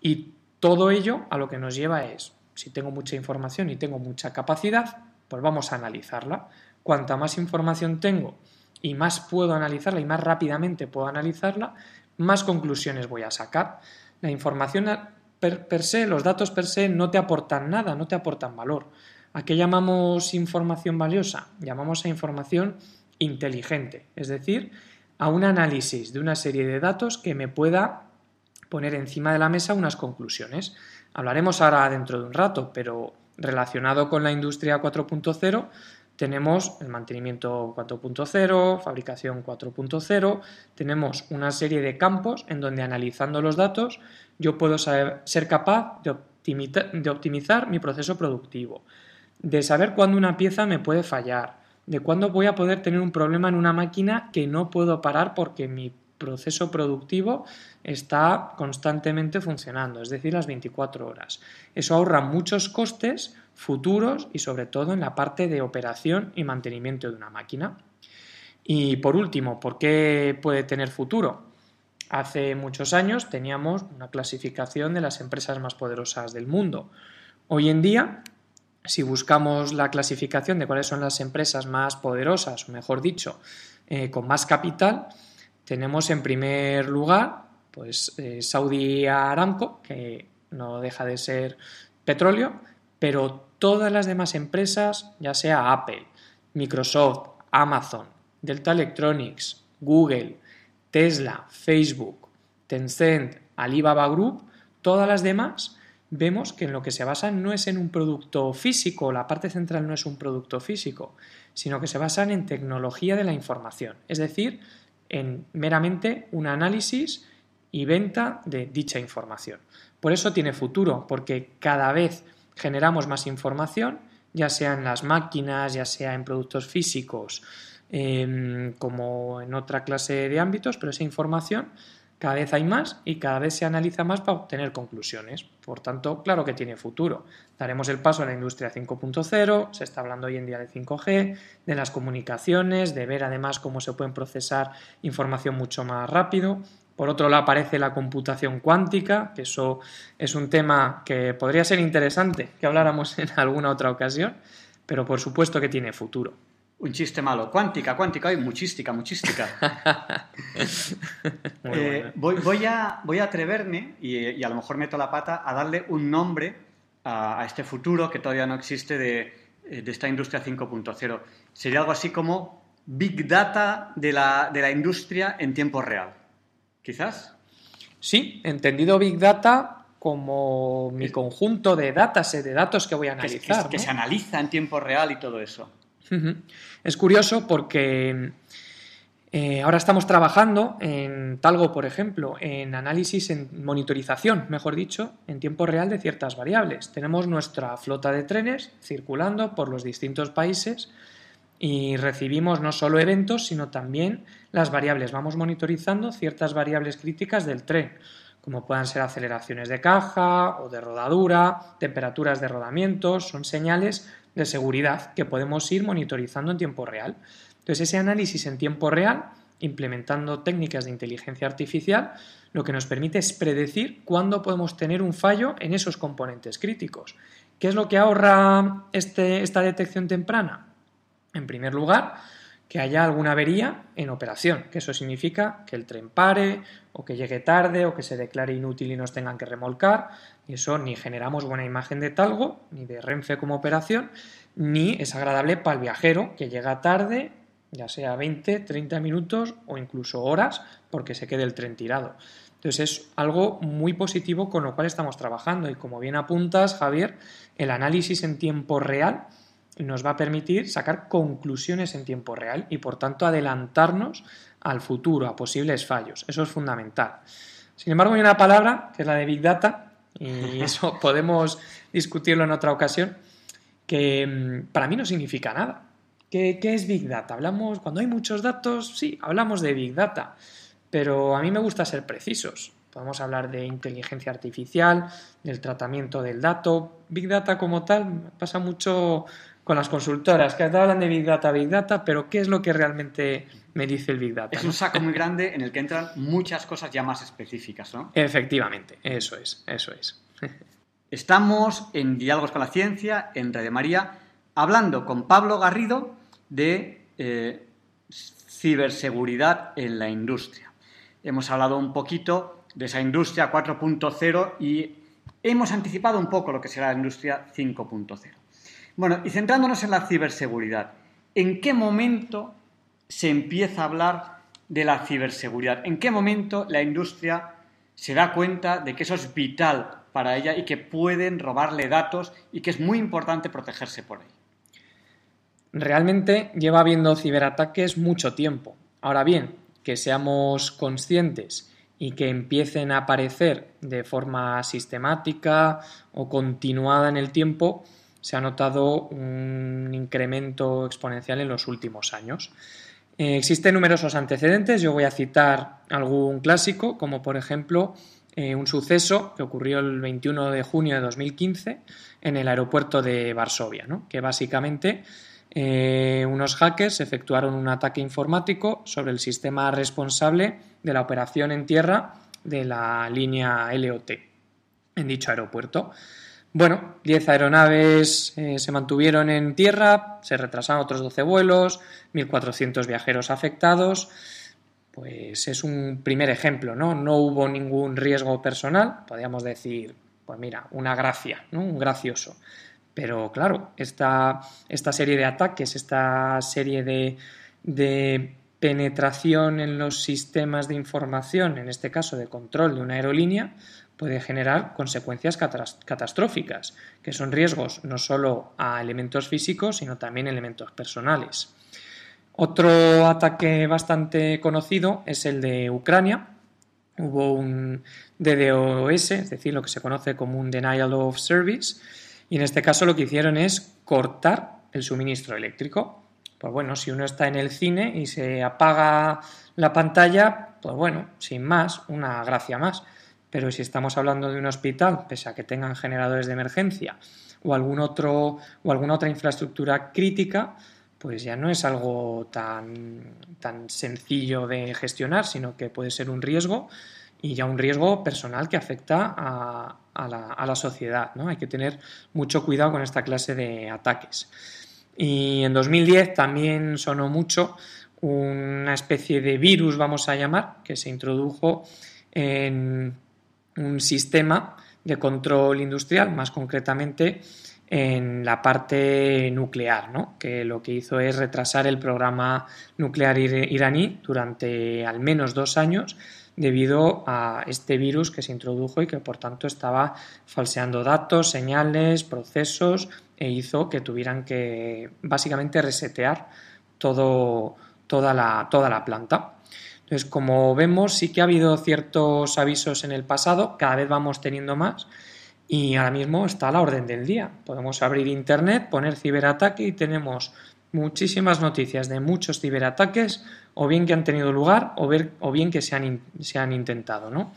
y todo ello a lo que nos lleva es, si tengo mucha información y tengo mucha capacidad, pues vamos a analizarla. Cuanta más información tengo y más puedo analizarla y más rápidamente puedo analizarla, más conclusiones voy a sacar. La información per, per se, los datos per se no te aportan nada, no te aportan valor. ¿A qué llamamos información valiosa? Llamamos a información inteligente, es decir, a un análisis de una serie de datos que me pueda poner encima de la mesa unas conclusiones. Hablaremos ahora dentro de un rato, pero relacionado con la industria 4.0 tenemos el mantenimiento 4.0, fabricación 4.0, tenemos una serie de campos en donde analizando los datos yo puedo ser capaz de optimizar mi proceso productivo, de saber cuándo una pieza me puede fallar, de cuándo voy a poder tener un problema en una máquina que no puedo parar porque mi proceso productivo está constantemente funcionando, es decir, las 24 horas. Eso ahorra muchos costes futuros y sobre todo en la parte de operación y mantenimiento de una máquina. Y por último, ¿por qué puede tener futuro? Hace muchos años teníamos una clasificación de las empresas más poderosas del mundo. Hoy en día si buscamos la clasificación de cuáles son las empresas más poderosas, mejor dicho, eh, con más capital, tenemos en primer lugar pues, eh, Saudi Aramco, que no deja de ser petróleo, pero todas las demás empresas, ya sea Apple, Microsoft, Amazon, Delta Electronics, Google, Tesla, Facebook, Tencent, Alibaba Group, todas las demás vemos que en lo que se basan no es en un producto físico, la parte central no es un producto físico, sino que se basan en tecnología de la información, es decir, en meramente un análisis y venta de dicha información. Por eso tiene futuro, porque cada vez generamos más información, ya sea en las máquinas, ya sea en productos físicos, em, como en otra clase de ámbitos, pero esa información cada vez hay más y cada vez se analiza más para obtener conclusiones. Por tanto, claro que tiene futuro. Daremos el paso a la industria 5.0, se está hablando hoy en día de 5G, de las comunicaciones, de ver además cómo se pueden procesar información mucho más rápido. Por otro lado aparece la computación cuántica, que eso es un tema que podría ser interesante que habláramos en alguna otra ocasión, pero por supuesto que tiene futuro. Un chiste malo. Cuántica, cuántica, hay muchística, muchística. Eh, voy, a, voy a atreverme, y, a lo mejor meto la pata, a darle un nombre a, este futuro que todavía no existe de, esta industria 5.0. Sería algo así como Big Data de la, de la industria en tiempo real. ¿Quizás? Sí, entendido Big Data como mi conjunto de datas, de datos que voy a analizar. que se analiza en tiempo real y todo eso. Es curioso porque eh, ahora estamos trabajando en Talgo, por ejemplo, en análisis, en monitorización, mejor dicho, en tiempo real de ciertas variables. Tenemos nuestra flota de trenes circulando por los distintos países y recibimos no solo eventos, sino también las variables. Vamos monitorizando ciertas variables críticas del tren, como puedan ser aceleraciones de caja o de rodadura, temperaturas de rodamientos, son señales de seguridad que podemos ir monitorizando en tiempo real. Entonces, ese análisis en tiempo real, implementando técnicas de inteligencia artificial, lo que nos permite es predecir cuándo podemos tener un fallo en esos componentes críticos. ¿Qué es lo que ahorra este, esta detección temprana? En primer lugar, que haya alguna avería en operación, que eso significa que el tren pare o que llegue tarde o que se declare inútil y nos tengan que remolcar, y eso ni generamos buena imagen de Talgo, ni de Renfe como operación, ni es agradable para el viajero que llega tarde, ya sea 20, 30 minutos o incluso horas, porque se quede el tren tirado. Entonces es algo muy positivo con lo cual estamos trabajando y como bien apuntas, Javier, el análisis en tiempo real nos va a permitir sacar conclusiones en tiempo real y por tanto adelantarnos al futuro, a posibles fallos. Eso es fundamental. Sin embargo, hay una palabra, que es la de Big Data, y eso podemos discutirlo en otra ocasión, que mm, para mí no significa nada. ¿Qué, ¿Qué, es Big Data? Hablamos, cuando hay muchos datos, sí, hablamos de Big Data, pero a mí me gusta ser precisos. Podemos hablar de inteligencia artificial, del tratamiento del dato. Big Data como tal pasa mucho con las consultoras que hablan de Big Data, Big Data, pero ¿qué es lo que realmente me dice el Big Data? Es un saco muy grande en el que entran muchas cosas ya más específicas, ¿no? Efectivamente, eso es, eso es. Estamos en Diálogos con la Ciencia, en Red María, hablando con Pablo Garrido de eh, ciberseguridad en la industria. Hemos hablado un poquito de esa industria 4.0 y hemos anticipado un poco lo que será la industria 5.0. Bueno, y centrándonos en la ciberseguridad, ¿en qué momento se empieza a hablar de la ciberseguridad? ¿En qué momento la industria se da cuenta de que eso es vital para ella y que pueden robarle datos y que es muy importante protegerse por ahí? Realmente lleva habiendo ciberataques mucho tiempo. Ahora bien, que seamos conscientes y que empiecen a aparecer de forma sistemática o continuada en el tiempo, se ha notado un incremento exponencial en los últimos años. Eh, existen numerosos antecedentes, yo voy a citar algún clásico, como por ejemplo eh, un suceso que ocurrió el 21 de junio de 2015 en el aeropuerto de Varsovia, que básicamente eh, unos hackers efectuaron un ataque informático sobre el sistema responsable de la operación en tierra de la línea LOT en dicho aeropuerto. Bueno, 10 aeronaves eh, se mantuvieron en tierra, se retrasaron otros 12 vuelos, 1.400 viajeros afectados. Pues es un primer ejemplo, ¿no? No hubo ningún riesgo personal, podríamos decir, pues mira, una gracia, ¿no? Un gracioso. Pero claro, esta, esta serie de ataques, esta serie de, de penetración en los sistemas de información, en este caso de control de una aerolínea, puede generar consecuencias catastróficas, que son riesgos no solo a elementos físicos, sino también elementos personales. Otro ataque bastante conocido es el de Ucrania. Hubo un DDoS, es decir, lo que se conoce como un Denial of Service, y en este caso lo que hicieron es cortar el suministro eléctrico. Pues bueno, si uno está en el cine y se apaga la pantalla, pues bueno, sin más, una gracia más. Pero si estamos hablando de un hospital, pese a que tengan generadores de emergencia o, algún otro, o alguna otra infraestructura crítica, pues ya no es algo tan, tan sencillo de gestionar, sino que puede ser un riesgo y ya un riesgo personal que afecta a, a, la, sociedad. ¿no? Hay que tener mucho cuidado con esta clase de ataques. Y en 2010 también sonó mucho una especie de virus, vamos a llamar, que se introdujo en un sistema de control industrial, más concretamente en la parte nuclear, ¿no? que lo que hizo es retrasar el programa nuclear iraní durante al menos dos años debido a este virus que se introdujo y que por tanto estaba falseando datos, señales, procesos e hizo que tuvieran que básicamente resetear todo, toda, la, toda la planta. Entonces, como vemos, sí que ha habido ciertos avisos en el pasado, cada vez vamos teniendo más y ahora mismo está a la orden del día. Podemos abrir Internet, poner ciberataque y tenemos muchísimas noticias de muchos ciberataques, o bien que han tenido lugar, o, bien que se han, intentado. ¿no?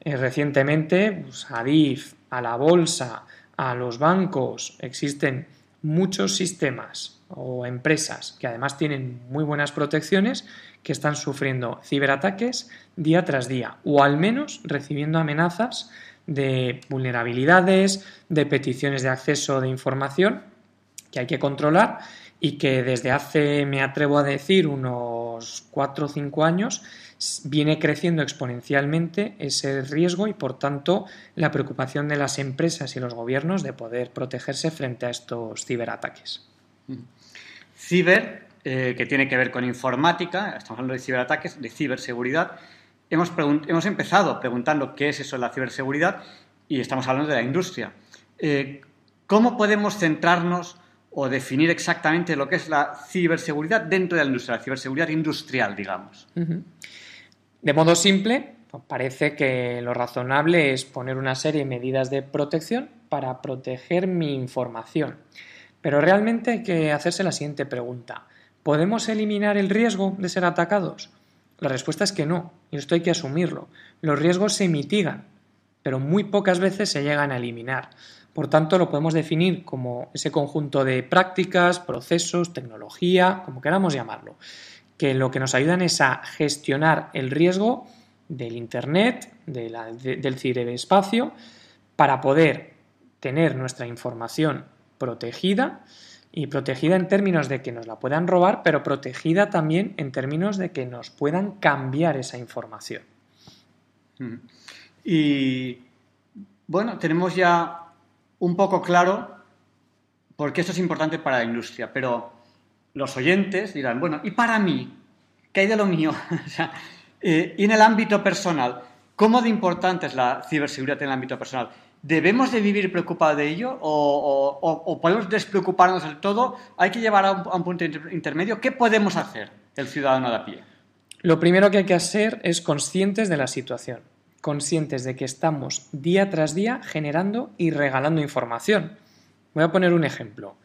Eh, recientemente, pues, a DIF, a la bolsa, a los bancos, existen muchos sistemas o empresas que además tienen muy buenas protecciones que están sufriendo ciberataques día tras día o al menos recibiendo amenazas de vulnerabilidades, de peticiones de acceso de información que hay que controlar y que desde hace, me atrevo a decir, unos 4 o 5 años viene creciendo exponencialmente ese riesgo y por tanto la preocupación de las empresas y los gobiernos de poder protegerse frente a estos ciberataques. Ciber, eh, que tiene que ver con informática, estamos hablando de ciberataques, de ciberseguridad. Hemos, empezado preguntando qué es eso de la ciberseguridad y estamos hablando de la industria. Eh, ¿Cómo podemos centrarnos o definir exactamente lo que es la ciberseguridad dentro de la industria, la ciberseguridad industrial, digamos. De modo simple, pues parece que lo razonable es poner una serie de medidas de protección para proteger mi información. Pero realmente hay que hacerse la siguiente pregunta. ¿Podemos eliminar el riesgo de ser atacados? La respuesta es que no, y esto hay que asumirlo. Los riesgos se mitigan, pero muy pocas veces se llegan a eliminar. Por tanto, lo podemos definir como ese conjunto de prácticas, procesos, tecnología, como queramos llamarlo, que lo que nos ayudan es a gestionar el riesgo del Internet, del ciberespacio, para poder tener nuestra información protegida y protegida en términos de que nos la puedan robar, pero protegida también en términos de que nos puedan cambiar esa información. Mm. Y bueno, tenemos ya un poco claro porque esto es importante para la industria, pero los oyentes dirán, bueno, ¿y para mí? ¿Qué hay de lo mío? Eh, y en el ámbito personal, ¿cómo de importante es la ciberseguridad en el ámbito personal? ¿Debemos de vivir preocupados de ello o, podemos despreocuparnos del todo? ¿Hay que llevar a un, punto intermedio? ¿Qué podemos hacer el ciudadano de a pie? Lo primero que hay que hacer es conscientes de la situación conscientes de que estamos día tras día generando y regalando información. Voy a poner un ejemplo.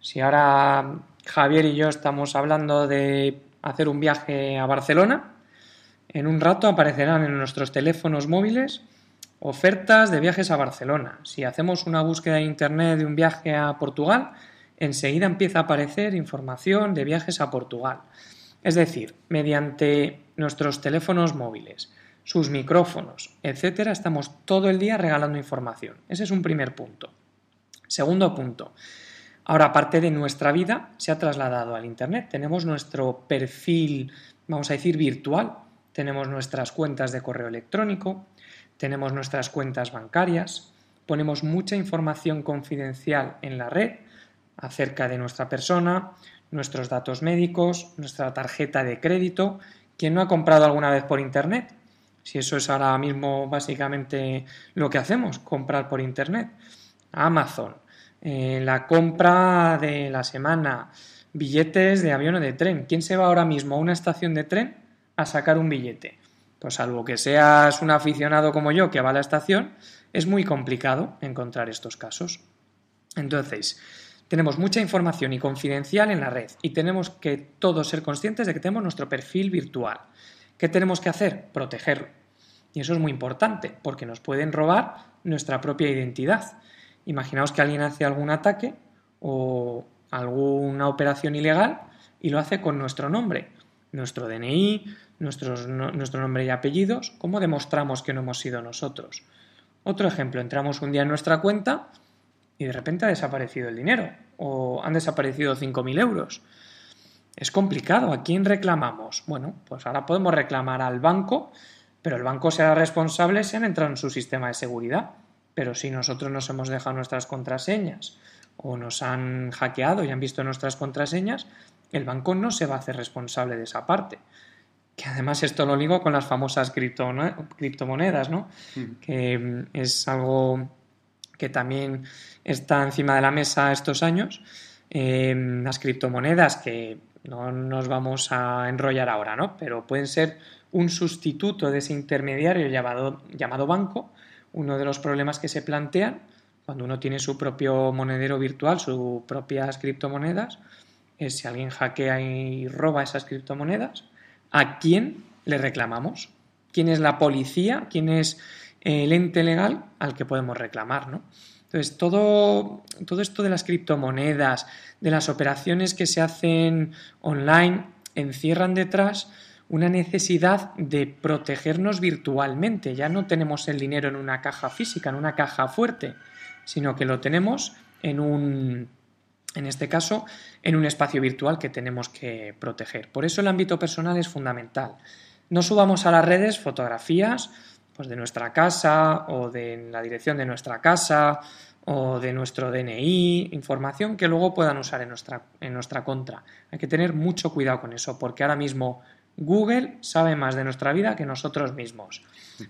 Si ahora Javier y yo estamos hablando de hacer un viaje a Barcelona, en un rato aparecerán en nuestros teléfonos móviles ofertas de viajes a Barcelona. Si hacemos una búsqueda en Internet de un viaje a Portugal, enseguida empieza a aparecer información de viajes a Portugal. Es decir, mediante nuestros teléfonos móviles, sus micrófonos, etcétera, estamos todo el día regalando información. Ese es un primer punto. Segundo punto. Ahora, parte de nuestra vida se ha trasladado al Internet. Tenemos nuestro perfil, vamos a decir, virtual. Tenemos nuestras cuentas de correo electrónico, tenemos nuestras cuentas bancarias, ponemos mucha información confidencial en la red acerca de nuestra persona, nuestros datos médicos, nuestra tarjeta de crédito. ¿Quién no ha comprado alguna vez por Internet? Si eso es ahora mismo básicamente lo que hacemos, comprar por Internet. Amazon, eh, la compra de la semana, billetes de avión o de tren. ¿Quién se va ahora mismo a una estación de tren a sacar un billete? Pues salvo que seas un aficionado como yo que va a la estación, es muy complicado encontrar estos casos. Entonces, tenemos mucha información y confidencial en la red y tenemos que todos ser conscientes de que tenemos nuestro perfil virtual. ¿Qué tenemos que hacer? Protegerlo. Y eso es muy importante porque nos pueden robar nuestra propia identidad. Imaginaos que alguien hace algún ataque o alguna operación ilegal y lo hace con nuestro nombre, nuestro DNI, nuestro nombre y apellidos. ¿Cómo demostramos que no hemos sido nosotros? Otro ejemplo, entramos un día en nuestra cuenta y de repente ha desaparecido el dinero o han desaparecido 5.000 euros. Es complicado. ¿A quién reclamamos? Bueno, pues ahora podemos reclamar al banco, pero el banco será responsable si han entrado en su sistema de seguridad. Pero si nosotros nos hemos dejado nuestras contraseñas o nos han hackeado y han visto nuestras contraseñas, el banco no se va a hacer responsable de esa parte. Que además esto lo digo con las famosas criptomonedas, ¿no? Que mm, es algo que también está encima de la mesa estos años. Em, las criptomonedas, que no nos vamos a enrollar ahora, ¿no? Pero pueden ser un sustituto de ese intermediario llamado, llamado banco. Uno de los problemas que se plantean cuando uno tiene su propio monedero virtual, sus propias criptomonedas, es si alguien hackea y roba esas criptomonedas, ¿a quién le reclamamos? ¿Quién es la policía? ¿Quién es el ente legal al que podemos reclamar, ¿no? Entonces, todo, todo esto de las criptomonedas, de las operaciones que se hacen online, encierran detrás una necesidad de protegernos virtualmente. Ya no tenemos el dinero en una caja física, en una caja fuerte, sino que lo tenemos en un, en este caso, en un espacio virtual que tenemos que proteger. Por eso el ámbito personal es fundamental. No subamos a las redes fotografías pues de nuestra casa o de la dirección de nuestra casa o de nuestro DNI, información que luego puedan usar en nuestra, en nuestra contra. Hay que tener mucho cuidado con eso, porque ahora mismo Google sabe más de nuestra vida que nosotros mismos.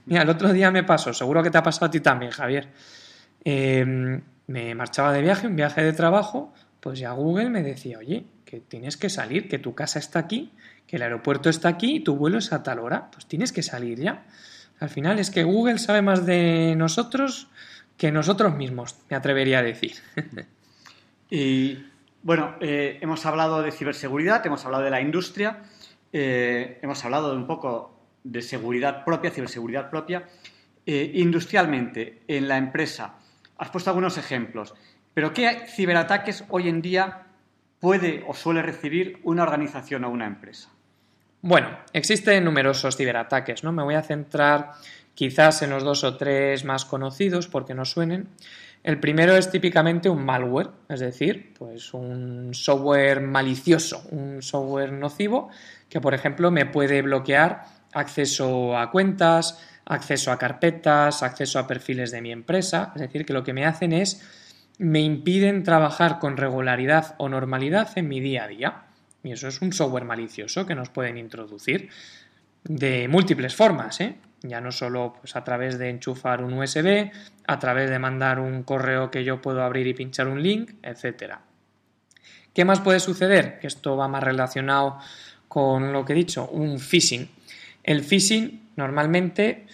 Mira, el otro día me pasó, seguro que te ha pasado a ti también, Javier. Em, me marchaba de viaje, un viaje de trabajo, pues ya Google me decía, oye, que tienes que salir, que tu casa está aquí, que el aeropuerto está aquí y tu vuelo es a tal hora, pues tienes que salir ya. Al final es que Google sabe más de nosotros que nosotros mismos, me atrevería a decir. y bueno, eh, hemos hablado de ciberseguridad, hemos hablado de la industria, eh, hemos hablado de un poco de seguridad propia, ciberseguridad propia. Eh, industrialmente, en la empresa, has puesto algunos ejemplos, pero ¿qué ciberataques hoy en día puede o suele recibir una organización o una empresa? Bueno, existen numerosos ciberataques, ¿no? Me voy a centrar quizás en los dos o tres más conocidos porque no suenen. El primero es típicamente un malware, es decir, pues un software malicioso, un software nocivo que, por ejemplo, me puede bloquear acceso a cuentas, acceso a carpetas, acceso a perfiles de mi empresa, es decir, que lo que me hacen es me impiden trabajar con regularidad o normalidad en mi día a día. Y eso es un software malicioso que nos pueden introducir de múltiples formas, ¿eh? ya no solo pues, a través de enchufar un USB, a través de mandar un correo que yo puedo abrir y pinchar un link, etc. ¿Qué más puede suceder? Esto va más relacionado con lo que he dicho, un phishing. El phishing normalmente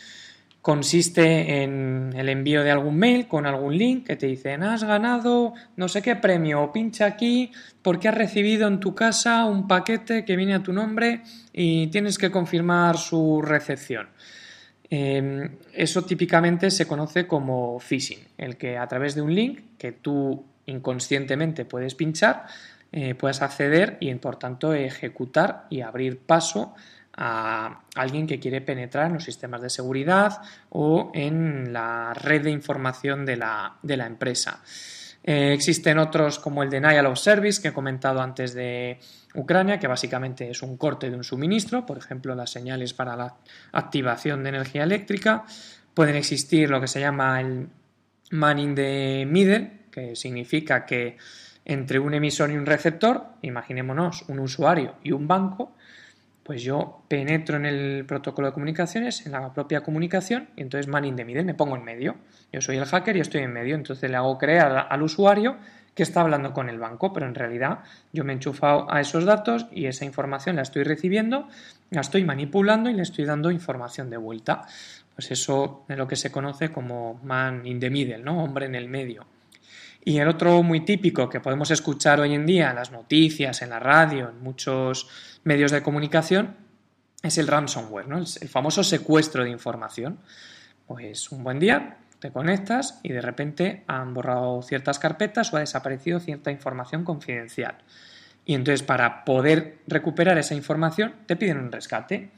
consiste en el envío de algún mail con algún link que te dicen has ganado no sé qué premio o pincha aquí porque has recibido en tu casa un paquete que viene a tu nombre y tienes que confirmar su recepción. Em, eso típicamente se conoce como phishing, el que a través de un link que tú inconscientemente puedes pinchar, eh, puedes acceder y por tanto ejecutar y abrir paso a alguien que quiere penetrar en los sistemas de seguridad o en la red de información de la, empresa. Eh, existen otros como el Denial of Service que he comentado antes de Ucrania, que básicamente es un corte de un suministro, por ejemplo, las señales para la activación de energía eléctrica. Pueden existir lo que se llama el man in the middle, que significa que entre un emisor y un receptor, imaginémonos un usuario y un banco, pues yo penetro en el protocolo de comunicaciones, en la propia comunicación, y entonces man in the middle, me pongo en medio. Yo soy el hacker y estoy en medio, entonces le hago creer al usuario que está hablando con el banco, pero en realidad yo me he enchufado a esos datos y esa información la estoy recibiendo, la estoy manipulando y le estoy dando información de vuelta. Pues eso es lo que se conoce como man in the middle, ¿no? Hombre en el medio. Y el otro muy típico que podemos escuchar hoy en día en las noticias, en la radio, en muchos medios de comunicación, es el ransomware, ¿no? el famoso secuestro de información. Pues un buen día te conectas y de repente han borrado ciertas carpetas o ha desaparecido cierta información confidencial. Y entonces para poder recuperar esa información te piden un rescate.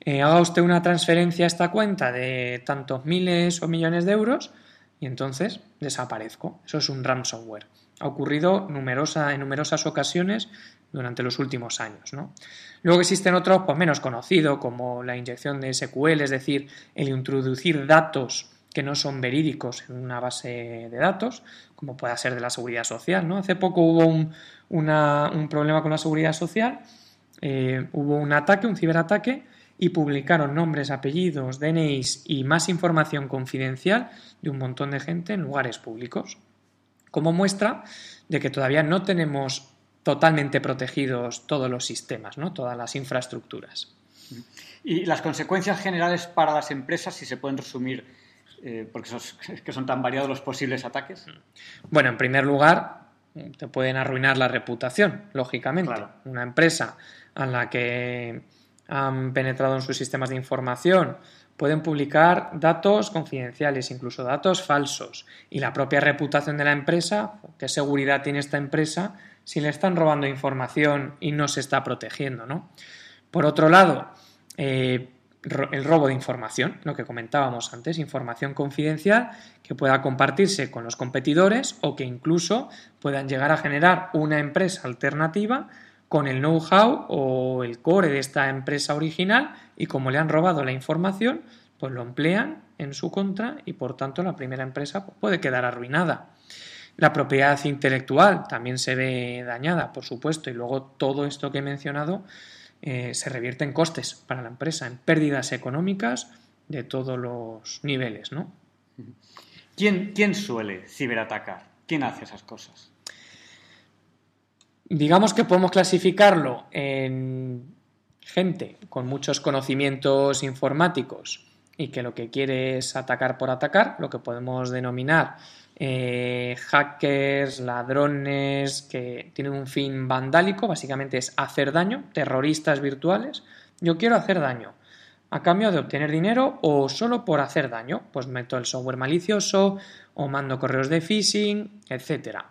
Eh, haga usted una transferencia a esta cuenta de tantos miles o millones de euros y entonces desaparezco. Eso es un ransomware. Ha ocurrido en numerosas ocasiones durante los últimos años. Luego existen otros pues, menos conocidos, como la inyección de SQL, es decir, el introducir datos que no son verídicos en una base de datos, como pueda ser de la seguridad social. Hace poco hubo un, problema con la seguridad social, eh, hubo un ataque, un ciberataque, y publicaron nombres, apellidos, DNIs y más información confidencial de un montón de gente en lugares públicos, como muestra de que todavía no tenemos totalmente protegidos todos los sistemas, ¿no? todas las infraestructuras. Y las consecuencias generales para las empresas, si se pueden resumir eh, porque que son tan variados los posibles ataques? Bueno, en primer lugar, te pueden arruinar la reputación, lógicamente. Una empresa a la que han penetrado en sus sistemas de información pueden publicar datos confidenciales, incluso datos falsos. Y la propia reputación de la empresa, ¿qué seguridad tiene esta empresa si le están robando información y no se está protegiendo? ¿no? Por otro lado, eh, el robo de información, lo que comentábamos antes, información confidencial que pueda compartirse con los competidores o que incluso puedan llegar a generar una empresa alternativa con el know-how o el core de esta empresa original y como le han robado la información, pues lo emplean en su contra y por tanto la primera empresa puede quedar arruinada. La propiedad intelectual también se ve dañada, por supuesto, y luego todo esto que he mencionado eh, se revierte en costes para la empresa, en pérdidas económicas de todos los niveles. ¿no? ¿Quién, ¿Quién suele ciberatacar? ¿Quién hace esas cosas? Digamos que podemos clasificarlo en gente con muchos conocimientos informáticos y que lo que quiere es atacar por atacar, lo que podemos denominar eh, hackers, ladrones que tienen un fin vandálico, básicamente es hacer daño, terroristas virtuales. Yo quiero hacer daño a cambio de obtener dinero o solo por hacer daño, pues meto el software malicioso o mando correos de phishing, etc.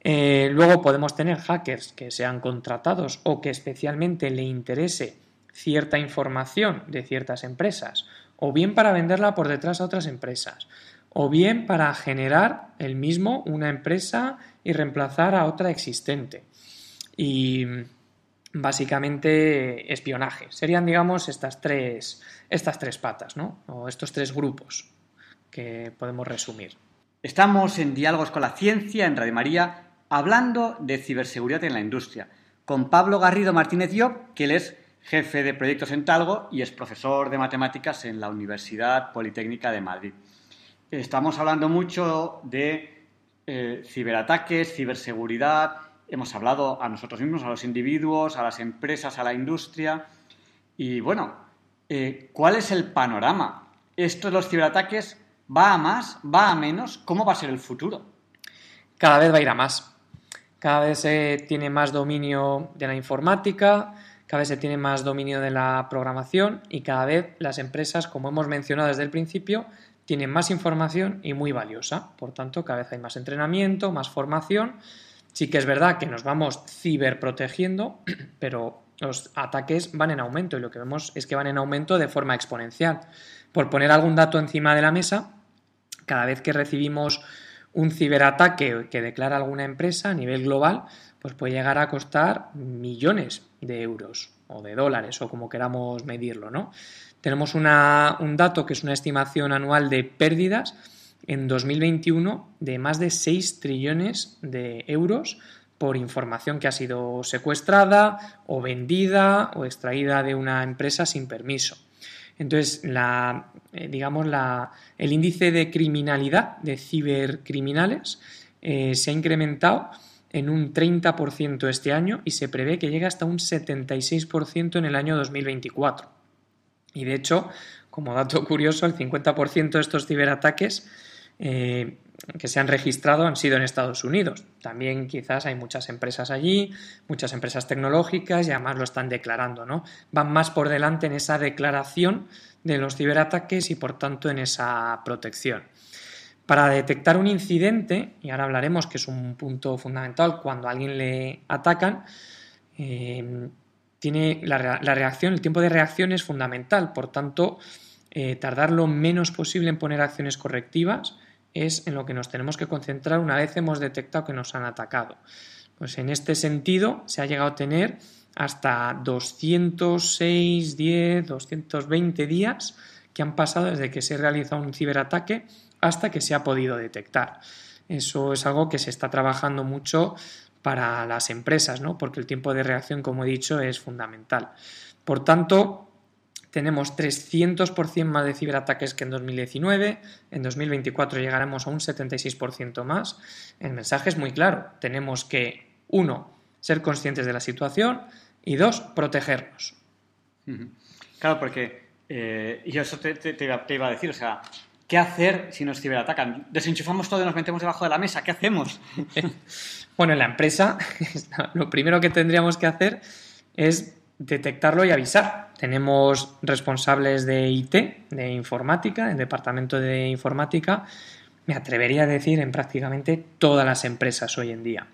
Eh, luego podemos tener hackers que sean contratados o que especialmente le interese cierta información de ciertas empresas, o bien para venderla por detrás a otras empresas, o bien para generar el mismo una empresa y reemplazar a otra existente. Y básicamente espionaje. Serían, digamos, estas tres, estas tres patas, ¿no? O estos tres grupos que podemos resumir. Estamos en Diálogos con la Ciencia, en Radio María, hablando de ciberseguridad en la industria, con Pablo Garrido Martínez Diop, que él es jefe de proyectos en Talgo y es profesor de matemáticas en la Universidad Politécnica de Madrid. Estamos hablando mucho de eh, ciberataques, ciberseguridad, hemos hablado a nosotros mismos, a los individuos, a las empresas, a la industria. Y bueno, eh, ¿cuál es el panorama? ¿Esto de los ciberataques va a más, va a menos? ¿Cómo va a ser el futuro? Cada vez va a ir a más. Cada vez se tiene más dominio de la informática, cada vez se tiene más dominio de la programación y cada vez las empresas, como hemos mencionado desde el principio, tienen más información y muy valiosa. Por tanto, cada vez hay más entrenamiento, más formación. Sí que es verdad que nos vamos ciberprotegiendo, pero los ataques van en aumento y lo que vemos es que van en aumento de forma exponencial. Por poner algún dato encima de la mesa, cada vez que recibimos un ciberataque que declara alguna empresa a nivel global, pues puede llegar a costar millones de euros o de dólares o como queramos medirlo, ¿no? Tenemos un dato que es una estimación anual de pérdidas en 2021 de más de 6 trillones de euros por información que ha sido secuestrada o vendida o extraída de una empresa sin permiso. Entonces, la, eh, digamos, la, el índice de criminalidad de cibercriminales eh, se ha incrementado en un 30% este año y se prevé que llegue hasta un 76% en el año 2024. Y de hecho, como dato curioso, el 50% de estos ciberataques eh, que se han registrado han sido en Estados Unidos. También quizás hay muchas empresas allí, muchas empresas tecnológicas y además lo están declarando, ¿no? Van más por delante en esa declaración de los ciberataques y por tanto en esa protección. Para detectar un incidente, y ahora hablaremos que es un punto fundamental cuando a alguien le atacan, eh, tiene la, reacción, el tiempo de reacción es fundamental, por tanto, eh, tardar lo menos posible en poner acciones correctivas es en lo que nos tenemos que concentrar una vez hemos detectado que nos han atacado. Pues en este sentido se ha llegado a tener hasta 206, 10, 220 días que han pasado desde que se realiza un ciberataque hasta que se ha podido detectar. Eso es algo que se está trabajando mucho para las empresas, ¿no? porque el tiempo de reacción, como he dicho, es fundamental. Por tanto, tenemos 300% más de ciberataques que en 2019, en 2024 llegaremos a un 76% más. El mensaje es muy claro, tenemos que, uno, ser conscientes de la situación y dos, protegernos. Claro, porque, eh, y eso te, iba, a decir, o sea, ¿qué hacer si nos ciberatacan? Desenchufamos todo y nos metemos debajo de la mesa, ¿qué hacemos? bueno, en la empresa, lo primero que tendríamos que hacer es detectarlo y avisar. Tenemos responsables de IT, de informática, el departamento de informática, me atrevería a decir en prácticamente todas las empresas hoy en día.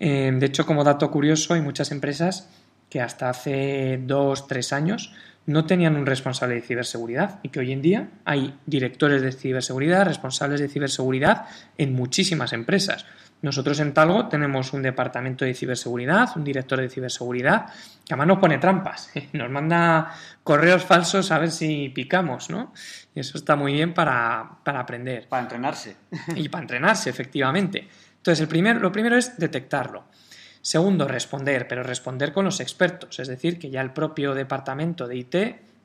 Eh, de hecho, como dato curioso, hay muchas empresas que hasta hace dos, tres años no tenían un responsable de ciberseguridad y que hoy en día hay directores de ciberseguridad, responsables de ciberseguridad en muchísimas empresas. Nosotros en Talgo tenemos un departamento de ciberseguridad, un director de ciberseguridad, que además nos pone trampas, nos manda correos falsos a ver si picamos, ¿no? Y eso está muy bien para, aprender. Para entrenarse. Y para entrenarse, efectivamente. Entonces, el primer, lo primero es detectarlo. Segundo, responder, pero responder con los expertos, es decir, que ya el propio departamento de IT,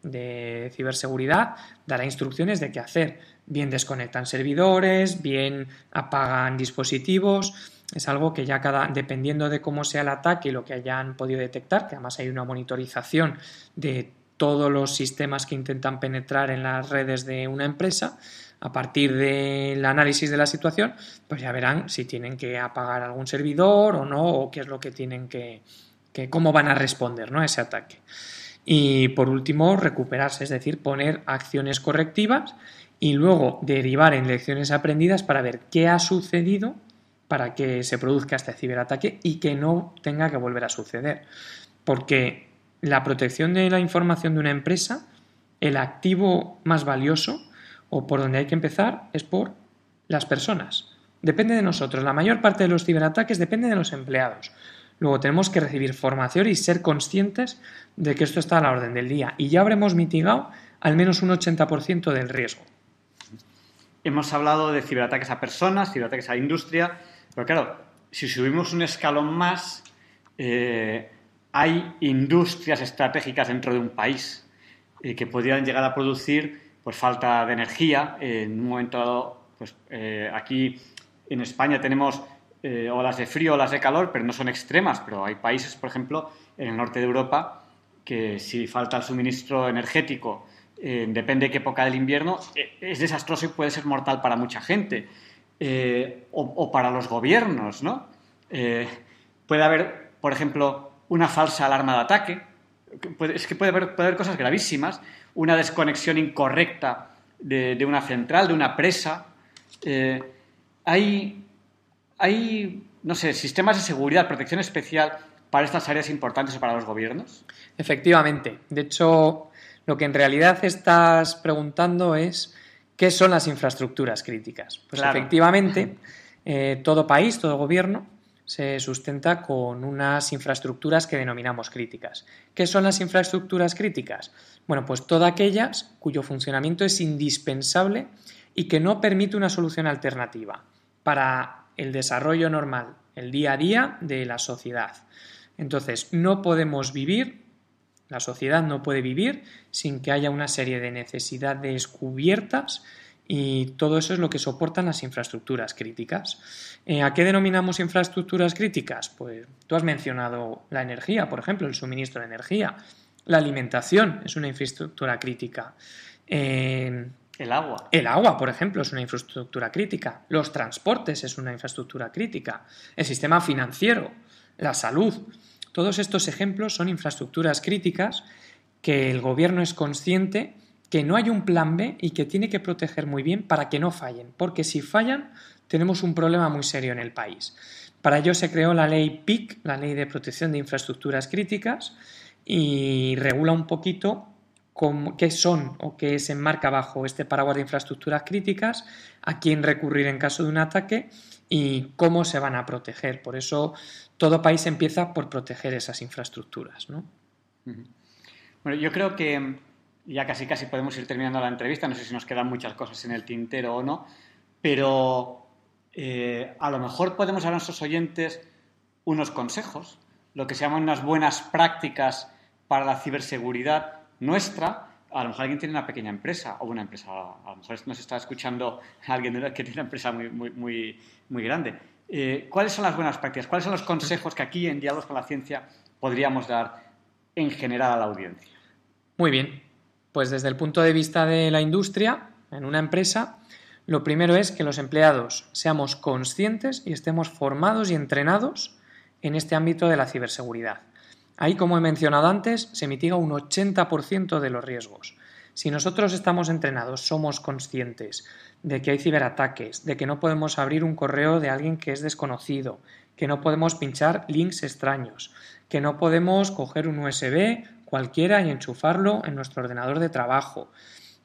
de ciberseguridad, dará instrucciones de qué hacer bien desconectan servidores, bien apagan dispositivos. Es algo que ya cada, dependiendo de cómo sea el ataque y lo que hayan podido detectar, que además hay una monitorización de todos los sistemas que intentan penetrar en las redes de una empresa, a partir del análisis de la situación, pues ya verán si tienen que apagar algún servidor o no, o qué es lo que tienen que, que cómo van a responder ¿no? a ese ataque. Y por último, recuperarse, es decir, poner acciones correctivas y luego derivar en lecciones aprendidas para ver qué ha sucedido para que se produzca este ciberataque y que no tenga que volver a suceder. Porque la protección de la información de una empresa, el activo más valioso o por donde hay que empezar es por las personas. Depende de nosotros. La mayor parte de los ciberataques depende de los empleados. Luego tenemos que recibir formación y ser conscientes de que esto está a la orden del día. Y ya habremos mitigado al menos un 80% del riesgo. Hemos hablado de ciberataques a personas, ciberataques a industria, pero claro, si subimos un escalón más, eh, hay industrias estratégicas dentro de un país eh, que podrían llegar a producir pues, falta de energía. en un momento dado, pues, eh, aquí en España tenemos olas de frío, olas de calor, pero no son extremas, pero hay países, por ejemplo, en el norte de Europa, que si falta el suministro energético eh, depende de qué época del invierno, eh, es desastroso y puede ser mortal para mucha gente. Eh, o, para los gobiernos, ¿no? puede haber, por ejemplo, una falsa alarma de ataque. es que puede haber, puede haber, cosas gravísimas. Una desconexión incorrecta de, de una central, de una presa. hay, hay, no sé, sistemas de seguridad, protección especial para estas áreas importantes o para los gobiernos. Efectivamente. De hecho, lo que en realidad estás preguntando es qué son las infraestructuras críticas. Pues efectivamente, eh, todo país, todo gobierno se sustenta con unas infraestructuras que denominamos críticas. ¿Qué son las infraestructuras críticas? Bueno, pues todas aquellas cuyo funcionamiento es indispensable y que no permite una solución alternativa para el desarrollo normal el día a día de la sociedad. Entonces, no podemos vivir, la sociedad no puede vivir sin que haya una serie de necesidades cubiertas y todo eso es lo que soportan las infraestructuras críticas. Eh, ¿A qué denominamos infraestructuras críticas? Pues tú has mencionado la energía, por ejemplo, el suministro de energía. La alimentación es una infraestructura crítica. Eh, el agua. El agua, por ejemplo, es una infraestructura crítica. Los transportes es una infraestructura crítica. El sistema financiero, la salud. Todos estos ejemplos son infraestructuras críticas que el gobierno es consciente que no hay un plan B y que tiene que proteger muy bien para que no fallen, porque si fallan tenemos un problema muy serio en el país. Para ello se creó la ley PIC, la Ley de Protección de Infraestructuras Críticas, y regula un poquito qué son o qué se enmarca bajo este paraguas de infraestructuras críticas, a quién recurrir en caso de un ataque y cómo se van a proteger. Por eso todo país empieza por proteger esas infraestructuras. ¿no? Bueno, yo creo que ya casi casi podemos ir terminando la entrevista, no sé si nos quedan muchas cosas en el tintero o no, pero eh, a lo mejor podemos dar a nuestros oyentes unos consejos, lo que se llaman unas buenas prácticas para la ciberseguridad nuestra. A lo mejor alguien tiene una pequeña empresa o una empresa, a lo mejor nos está escuchando alguien que tiene una empresa muy, muy, muy, grande. Eh, ¿Cuáles son las buenas prácticas? ¿Cuáles son los consejos que aquí en Diálogos con la Ciencia podríamos dar en general a la audiencia? Muy bien, pues desde el punto de vista de la industria, en una empresa, lo primero es que los empleados seamos conscientes y estemos formados y entrenados en este ámbito de la ciberseguridad. Ahí, como he mencionado antes, se mitiga un 80% de los riesgos. Si nosotros estamos entrenados, somos conscientes de que hay ciberataques, de que no podemos abrir un correo de alguien que es desconocido, que no podemos pinchar links extraños, que no podemos coger un USB cualquiera y enchufarlo en nuestro ordenador de trabajo,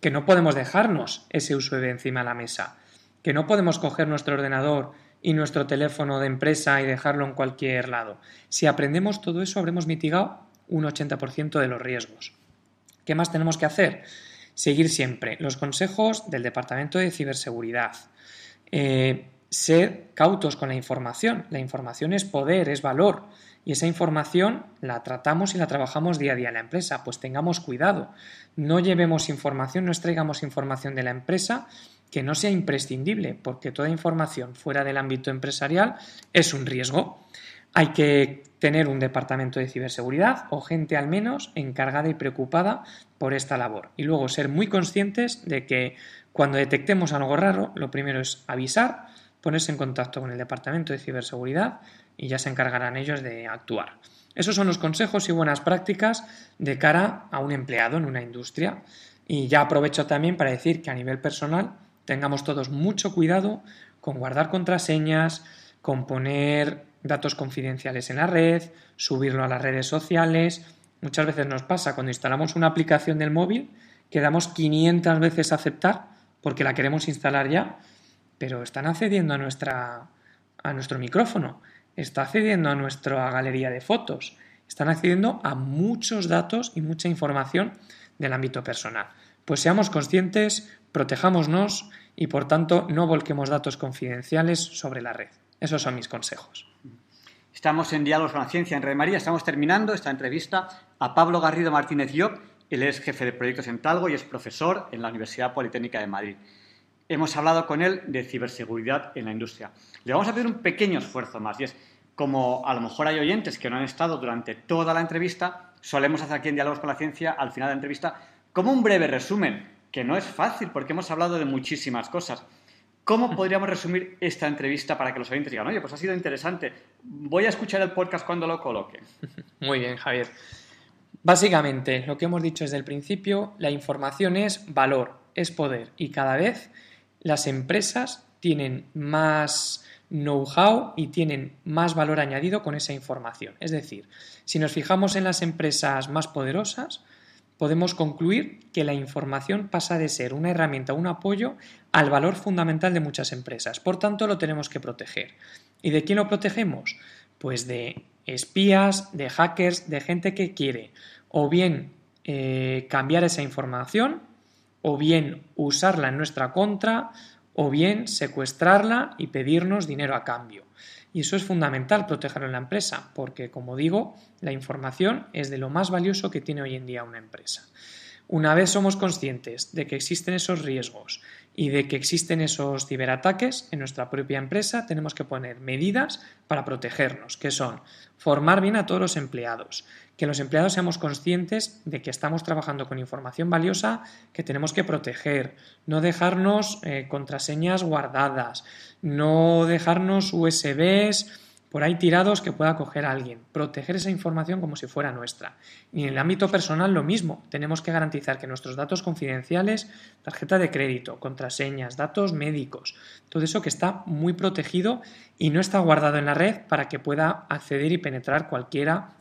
que no podemos dejarnos ese USB encima de la mesa, que no podemos coger nuestro ordenador y nuestro teléfono de empresa y dejarlo en cualquier lado. Si aprendemos todo eso, habremos mitigado un 80% de los riesgos. ¿Qué más tenemos que hacer? Seguir siempre los consejos del Departamento de Ciberseguridad. Eh, ser cautos con la información. La información es poder, es valor y esa información la tratamos y la trabajamos día a día en la empresa. Pues tengamos cuidado, no llevemos información, no extraigamos información de la empresa que no sea imprescindible, porque toda información fuera del ámbito empresarial es un riesgo. Hay que tener un departamento de ciberseguridad o gente al menos encargada y preocupada por esta labor. Y luego ser muy conscientes de que cuando detectemos algo raro, lo primero es avisar, ponerse en contacto con el departamento de ciberseguridad y ya se encargarán ellos de actuar. Esos son los consejos y buenas prácticas de cara a un empleado en una industria. Y ya aprovecho también para decir que a nivel personal tengamos todos mucho cuidado con guardar contraseñas, con poner datos confidenciales en la red, subirlo a las redes sociales. Muchas veces nos pasa cuando instalamos una aplicación del móvil que damos 500 veces a aceptar porque la queremos instalar ya, pero están accediendo a, nuestra, a nuestro micrófono está accediendo a nuestra galería de fotos, están accediendo a muchos datos y mucha información del ámbito personal. Pues seamos conscientes, protejámonos y por tanto no volquemos datos confidenciales sobre la red. Esos son mis consejos. Estamos en Diálogos con la Ciencia en Red María. Estamos terminando esta entrevista a Pablo Garrido Martínez Llop. Él es jefe de proyectos en Talgo y es profesor en la Universidad Politécnica de Madrid. Hemos hablado con él de ciberseguridad en la industria. Le vamos a pedir un pequeño esfuerzo más y es como a lo mejor hay oyentes que no han estado durante toda la entrevista, solemos hacer aquí en Diálogos con la Ciencia, al final de la entrevista, como un breve resumen, que no es fácil porque hemos hablado de muchísimas cosas. ¿Cómo podríamos resumir esta entrevista para que los oyentes digan, oye, pues ha sido interesante, voy a escuchar el podcast cuando lo coloque? Muy bien, Javier. Básicamente, lo que hemos dicho desde el principio, la información es valor, es poder y cada vez las empresas tienen más know-how y tienen más valor añadido con esa información. Es decir, si nos fijamos en las empresas más poderosas, podemos concluir que la información pasa de ser una herramienta, un apoyo al valor fundamental de muchas empresas. Por tanto, lo tenemos que proteger. ¿Y de quién lo protegemos? Pues de espías, de hackers, de gente que quiere o bien eh, cambiar esa información o bien usarla en nuestra contra o bien secuestrarla y pedirnos dinero a cambio. Y eso es fundamental protegerlo en la empresa, porque como digo, la información es de lo más valioso que tiene hoy en día una empresa. Una vez somos conscientes de que existen esos riesgos y de que existen esos ciberataques en nuestra propia empresa, tenemos que poner medidas para protegernos, que son formar bien a todos los empleados, que los empleados seamos conscientes de que estamos trabajando con información valiosa que tenemos que proteger, no dejarnos eh, contraseñas guardadas, no dejarnos USBs por ahí tirados que pueda coger alguien, proteger esa información como si fuera nuestra. Y en el ámbito personal lo mismo, tenemos que garantizar que nuestros datos confidenciales, tarjeta de crédito, contraseñas, datos médicos, todo eso que está muy protegido y no está guardado en la red para que pueda acceder y penetrar cualquiera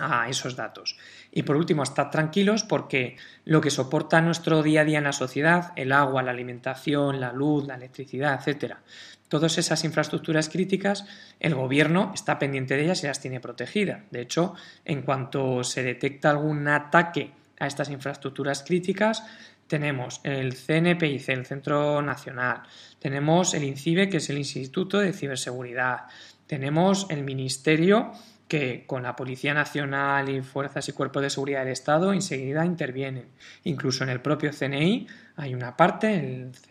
a esos datos. Y por último, estar tranquilos porque lo que soporta nuestro día a día en la sociedad, el agua, la alimentación, la luz, la electricidad, etcétera, todas esas infraestructuras críticas, el gobierno está pendiente de ellas y las tiene protegidas. De hecho, en cuanto se detecta algún ataque a estas infraestructuras críticas, tenemos el CNPIC, el Centro Nacional, tenemos el INCIBE, que es el Instituto de Ciberseguridad, tenemos el Ministerio que con la Policía Nacional y fuerzas y cuerpos de seguridad del Estado enseguida intervienen. Incluso en el propio CNI hay una parte,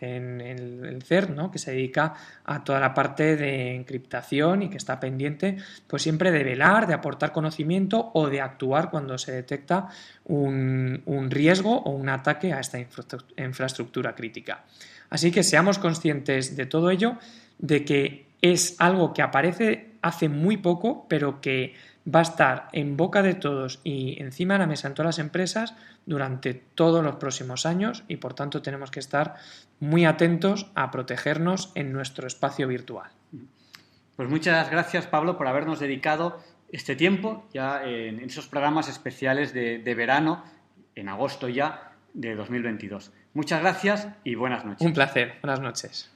el, el, CERT, ¿no? que se dedica a toda la parte de encriptación y que está pendiente pues siempre de velar, de aportar conocimiento o de actuar cuando se detecta un riesgo o un ataque a esta infraestructura crítica. Así que seamos conscientes de todo ello, de que es algo que aparece hace muy poco, pero que va a estar en boca de todos y encima de la mesa en todas las empresas durante todos los próximos años y por tanto tenemos que estar muy atentos a protegernos en nuestro espacio virtual. Pues muchas gracias Pablo por habernos dedicado este tiempo ya en esos programas especiales de, de verano, en agosto ya de 2022. Muchas gracias y buenas noches. Un placer, buenas noches.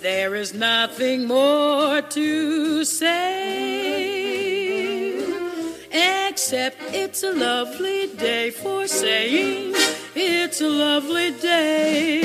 there is nothing more to say except it's a lovely day for saying it's a lovely day.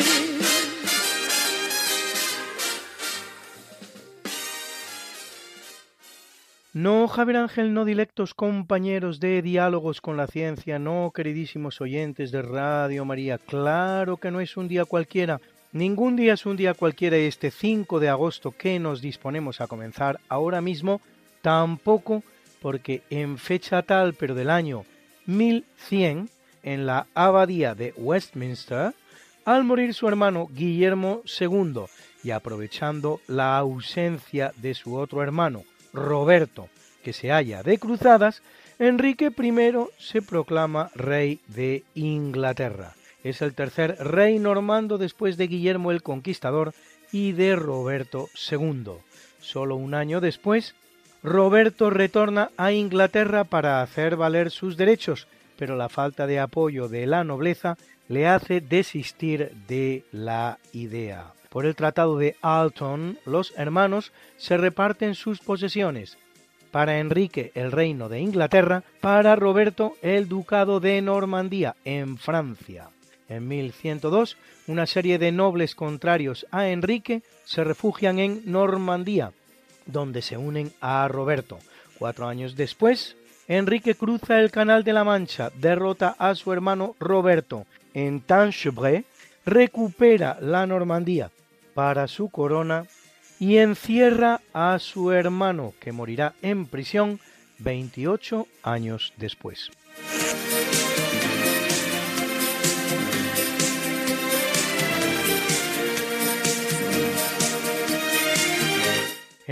No, Javier Ángel, no dilectos compañeros de diálogos con la ciencia, no, queridísimos oyentes de Radio María, claro que no es un día cualquiera, Ningún día es un día cualquiera este 5 de agosto que nos disponemos a comenzar ahora mismo, tampoco porque en fecha tal pero del año 1100, en la abadía de Westminster, al morir su hermano Guillermo II y aprovechando la ausencia de su otro hermano, Roberto, que se halla de cruzadas, Enrique I se proclama rey de Inglaterra. Es el tercer rey normando después de Guillermo el Conquistador y de Roberto II. Solo un año después, Roberto retorna a Inglaterra para hacer valer sus derechos, pero la falta de apoyo de la nobleza le hace desistir de la idea. Por el Tratado de Alton, los hermanos se reparten sus posesiones. Para Enrique el reino de Inglaterra, para Roberto el ducado de Normandía en Francia. En 1102, una serie de nobles contrarios a Enrique se refugian en Normandía, donde se unen a Roberto. Cuatro años después, Enrique cruza el Canal de la Mancha, derrota a su hermano Roberto en Tanchebray, recupera la Normandía para su corona y encierra a su hermano, que morirá en prisión 28 años después.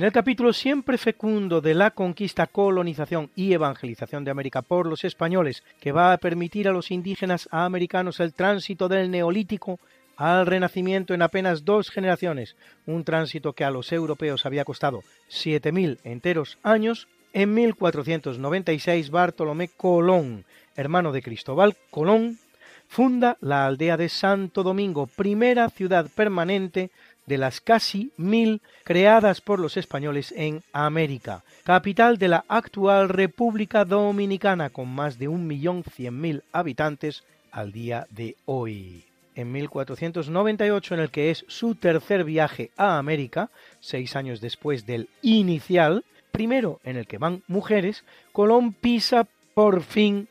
En el capítulo siempre fecundo de la conquista, colonización y evangelización de América por los españoles, que va a permitir a los indígenas americanos el tránsito del neolítico al renacimiento en apenas dos generaciones, un tránsito que a los europeos había costado 7.000 enteros años, En 1496 Bartolomé Colón, hermano de Cristóbal Colón, funda la aldea de Santo Domingo, primera ciudad permanente de las casi mil creadas por los españoles en América, capital de la actual República Dominicana con más de un millón cien mil habitantes al día de hoy. En 1498, en el que es su tercer viaje a América, seis años después del inicial, primero en el que van mujeres, Colón pisa por fin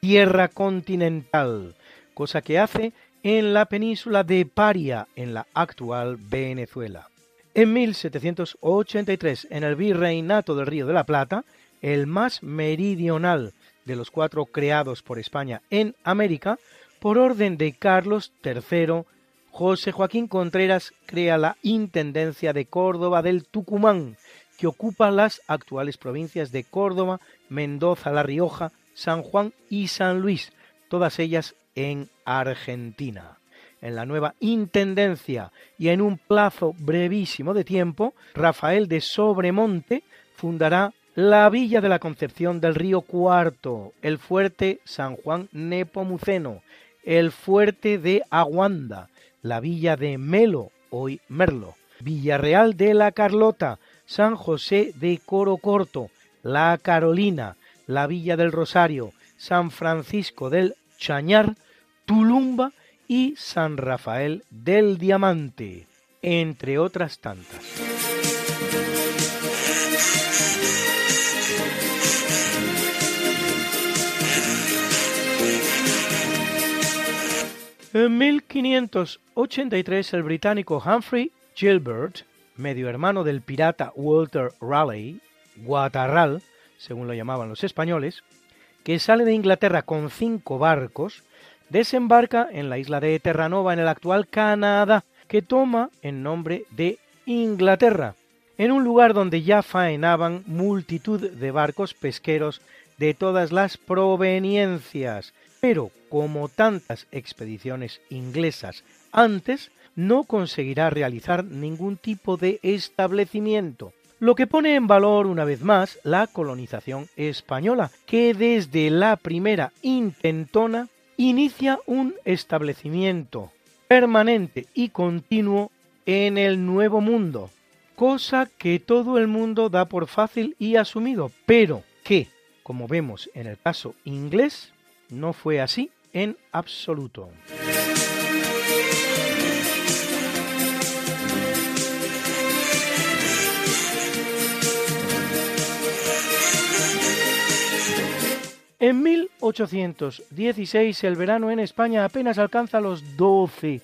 tierra continental, cosa que hace en la península de Paria, en la actual Venezuela. En 1783, en el Virreinato del Río de la Plata, el más meridional de los cuatro creados por España en América, por orden de Carlos III, José Joaquín Contreras crea la Intendencia de Córdoba del Tucumán, que ocupa las actuales provincias de Córdoba, Mendoza, La Rioja, San Juan y San Luis, todas ellas en Argentina. En la nueva Intendencia y en un plazo brevísimo de tiempo, Rafael de Sobremonte fundará la Villa de la Concepción del Río Cuarto, el Fuerte San Juan Nepomuceno, el Fuerte de Aguanda, la Villa de Melo, hoy Merlo, Villarreal de la Carlota, San José de Coro Corto, La Carolina, la Villa del Rosario, San Francisco del Chañar, Tulumba y San Rafael del Diamante, entre otras tantas. En 1583 el británico Humphrey Gilbert, medio hermano del pirata Walter Raleigh, Guatarral, según lo llamaban los españoles, que sale de Inglaterra con cinco barcos, desembarca en la isla de Terranova en el actual Canadá, que toma en nombre de Inglaterra, en un lugar donde ya faenaban multitud de barcos pesqueros de todas las proveniencias, pero como tantas expediciones inglesas antes, no conseguirá realizar ningún tipo de establecimiento, lo que pone en valor una vez más la colonización española, que desde la primera intentona inicia un establecimiento permanente y continuo en el Nuevo Mundo, cosa que todo el mundo da por fácil y asumido, pero que, como vemos en el caso inglés, no fue así en absoluto. 1816 el verano en España apenas alcanza los 12,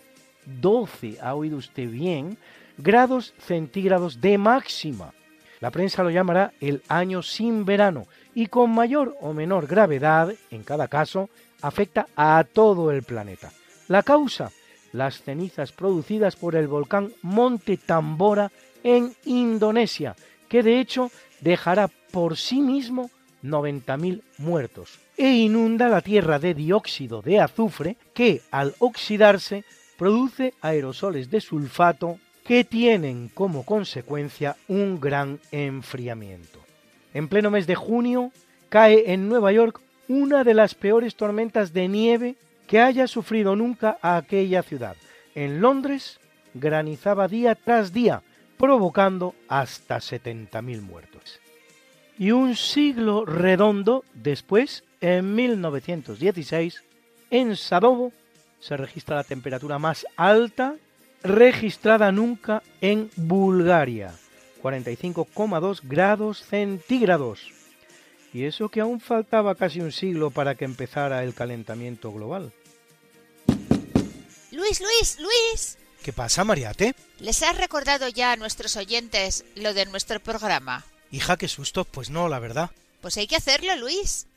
12, ha oído usted bien, grados centígrados de máxima. La prensa lo llamará el año sin verano y con mayor o menor gravedad, en cada caso, afecta a todo el planeta. La causa, las cenizas producidas por el volcán Monte Tambora en Indonesia, que de hecho dejará por sí mismo 90.000 muertos e inunda la Tierra de dióxido de azufre que al oxidarse produce aerosoles de sulfato que tienen como consecuencia un gran enfriamiento. En pleno mes de junio cae en Nueva York una de las peores tormentas de nieve que haya sufrido nunca aquella ciudad. En Londres granizaba día tras día, provocando hasta 70.000 muertos. Y un siglo redondo después, en 1916, en Sadovo se registra la temperatura más alta registrada nunca en Bulgaria, 45,2 grados centígrados. Y eso que aún faltaba casi un siglo para que empezara el calentamiento global. Luis, Luis, Luis. ¿Qué pasa, Mariate? ¿Les has recordado ya a nuestros oyentes lo de nuestro programa? Hija, qué susto. Pues no, la verdad. Pues hay que hacerlo, Luis.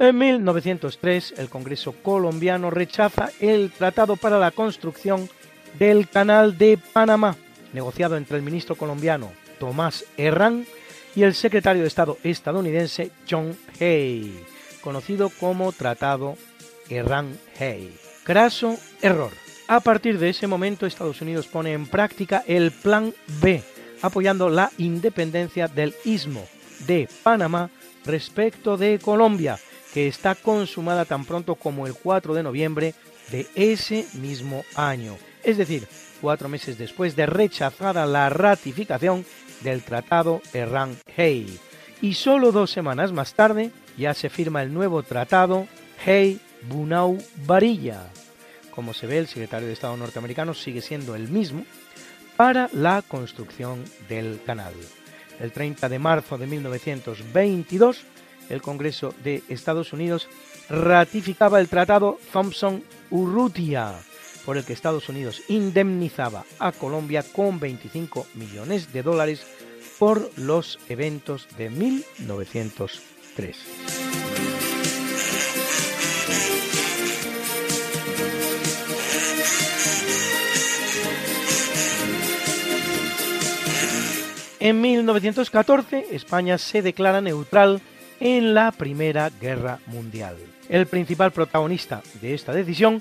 En 1903, el Congreso colombiano rechaza el Tratado para la Construcción del Canal de Panamá, negociado entre el ministro colombiano Tomás Herrán y el secretario de Estado estadounidense John Hay, conocido como Tratado Herrán-Hay. Craso error. A partir de ese momento, Estados Unidos pone en práctica el Plan B, apoyando la independencia del istmo de Panamá respecto de Colombia, está consumada tan pronto como el 4 de noviembre de ese mismo año, es decir, cuatro meses después de rechazada la ratificación del Tratado Herrán-Hay. Y solo dos semanas más tarde ya se firma el nuevo Tratado Hay-Bunau-Varilla. Como se ve, el secretario de Estado norteamericano sigue siendo el mismo para la construcción del canal. El 30 de marzo de 1922, el Congreso de Estados Unidos ratificaba el Tratado Thompson-Urrutia, por el que Estados Unidos indemnizaba a Colombia con 25 millones de dólares por los eventos de 1903. En 1914, España se declara neutral en la Primera Guerra Mundial. El principal protagonista de esta decisión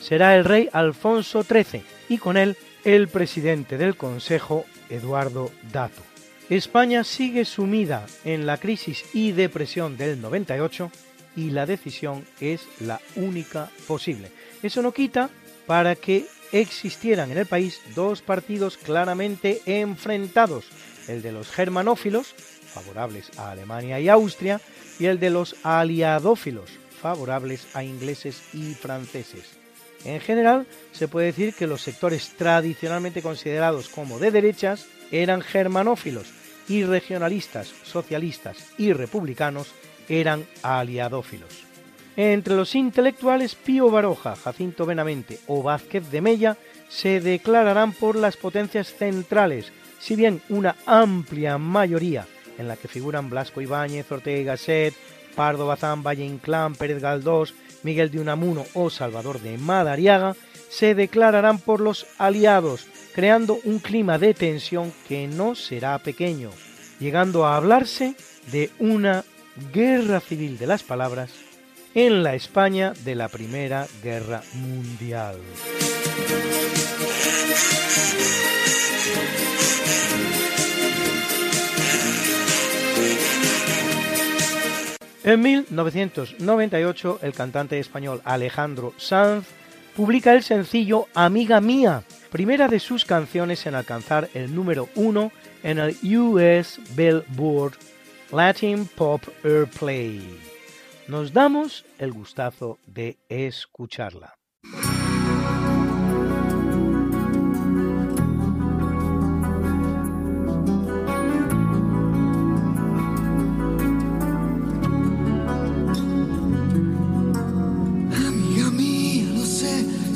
será el rey Alfonso XIII y con él el presidente del Consejo, Eduardo Dato. España sigue sumida en la crisis y depresión del 98 y la decisión es la única posible. Eso no quita para que existieran en el país dos partidos claramente enfrentados, el de los germanófilos, favorables a Alemania y Austria, y el de los aliadófilos, favorables a ingleses y franceses. En general, se puede decir que los sectores tradicionalmente considerados como de derechas eran germanófilos y regionalistas, socialistas y republicanos eran aliadófilos. Entre los intelectuales, Pío Baroja, Jacinto Benavente o Vázquez de Mella se declararán por las potencias centrales, si bien una amplia mayoría, en la que figuran Blasco Ibáñez, Ortega y Gasset, Pardo Bazán, Valle Inclán, Pérez Galdós, Miguel de Unamuno o Salvador de Madariaga, se declararán por los aliados, creando un clima de tensión que no será pequeño, llegando a hablarse de una guerra civil de las palabras en la España de la Primera Guerra Mundial. En 1998, el cantante español Alejandro Sanz publica el sencillo Amiga Mía, primera de sus canciones en alcanzar el número uno en el US Billboard Latin Pop Airplay. Nos damos el gustazo de escucharla.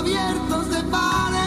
abiertos de par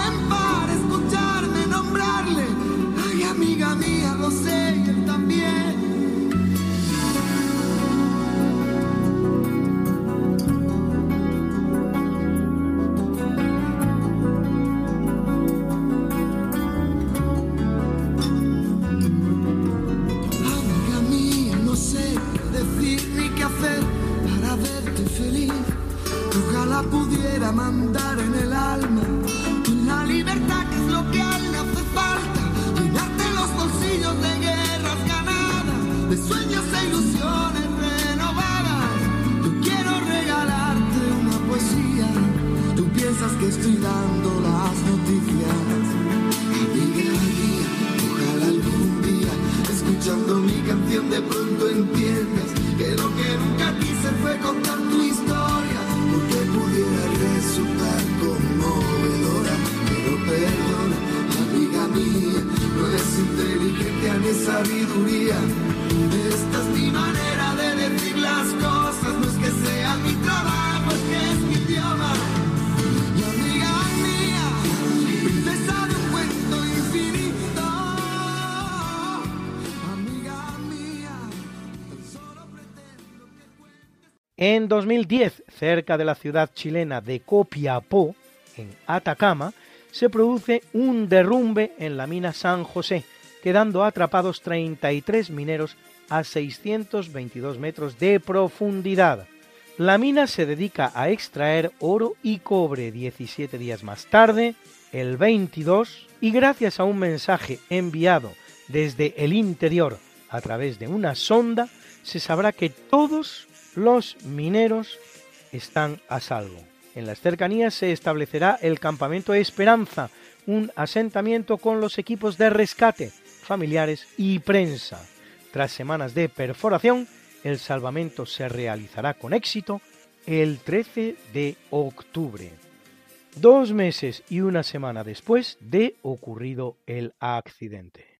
En 2010, cerca de la ciudad chilena de Copiapó, en Atacama, se produce un derrumbe en la mina San José, quedando atrapados 33 mineros a 622 metros de profundidad. La mina se dedica a extraer oro y cobre 17 días más tarde, el 22, y gracias a un mensaje enviado desde el interior a través de una sonda, se sabrá que todos los mineros están a salvo. En las cercanías se establecerá el campamento Esperanza, un asentamiento con los equipos de rescate, familiares y prensa. Tras semanas de perforación, el salvamento se realizará con éxito el 13 de octubre, dos meses y una semana después de ocurrido el accidente.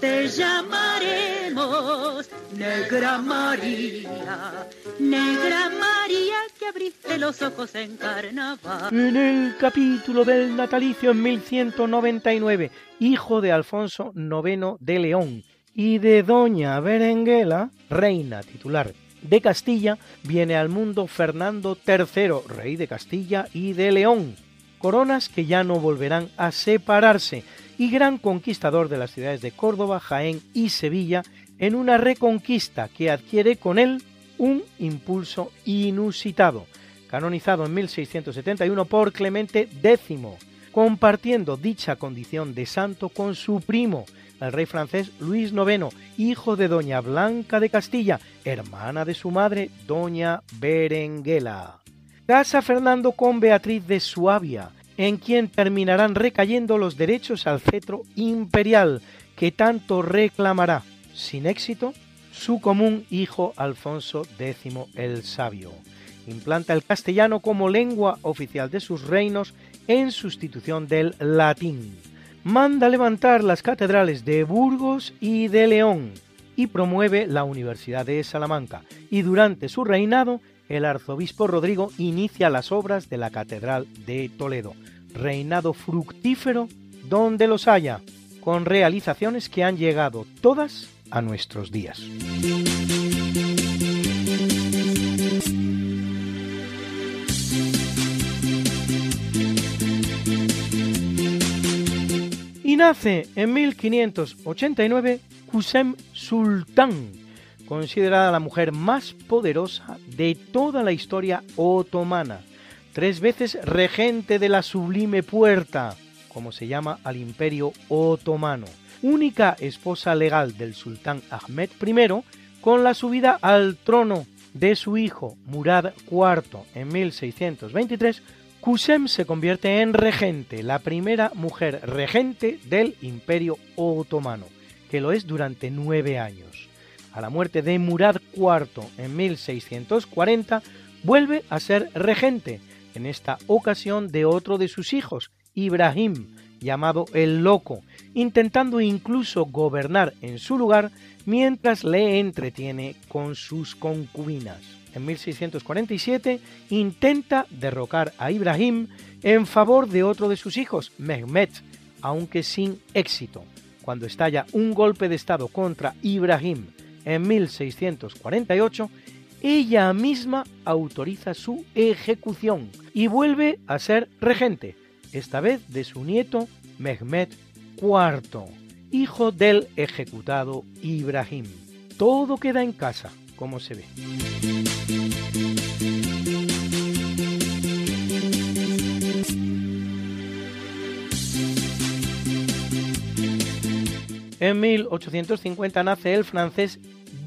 Te llamaremos Negra María, Negra María que abriste los ojos en carnaval. En el capítulo del natalicio en 1199, hijo de Alfonso IX de León y de doña Berenguela, reina titular de Castilla, viene al mundo Fernando III, rey de Castilla y de León, coronas que ya no volverán a separarse, y gran conquistador de las ciudades de Córdoba, Jaén y Sevilla, en una reconquista que adquiere con él un impulso inusitado, canonizado en 1671 por Clemente X, compartiendo dicha condición de santo con su primo, el rey francés Luis IX, hijo de doña Blanca de Castilla, hermana de su madre, doña Berenguela. Casa Fernando con Beatriz de Suabia, en quien terminarán recayendo los derechos al cetro imperial que tanto reclamará, sin éxito, su común hijo Alfonso X el Sabio. Implanta el castellano como lengua oficial de sus reinos en sustitución del latín. Manda levantar las catedrales de Burgos y de León y promueve la Universidad de Salamanca. Y durante su reinado, el arzobispo Rodrigo inicia las obras de la Catedral de Toledo. Reinado fructífero donde los haya, con realizaciones que han llegado todas a nuestros días. Y nace en 1589 Kusem Sultán, considerada la mujer más poderosa de toda la historia otomana, tres veces regente de la Sublime Puerta, como se llama al Imperio Otomano, única esposa legal del sultán Ahmed I, con la subida al trono de su hijo Murad IV en 1623, Kusem se convierte en regente, la primera mujer regente del Imperio Otomano, que lo es durante nueve años. A la muerte de Murad IV en 1640, vuelve a ser regente, en esta ocasión de otro de sus hijos, Ibrahim, llamado el Loco, intentando incluso gobernar en su lugar mientras le entretiene con sus concubinas. En 1647 intenta derrocar a Ibrahim en favor de otro de sus hijos, Mehmet, aunque sin éxito. Cuando estalla un golpe de Estado contra Ibrahim en 1648, ella misma autoriza su ejecución y vuelve a ser regente, esta vez de su nieto Mehmed IV, hijo del ejecutado Ibrahim. Todo queda en casa, como se ve. En 1850 nace el francés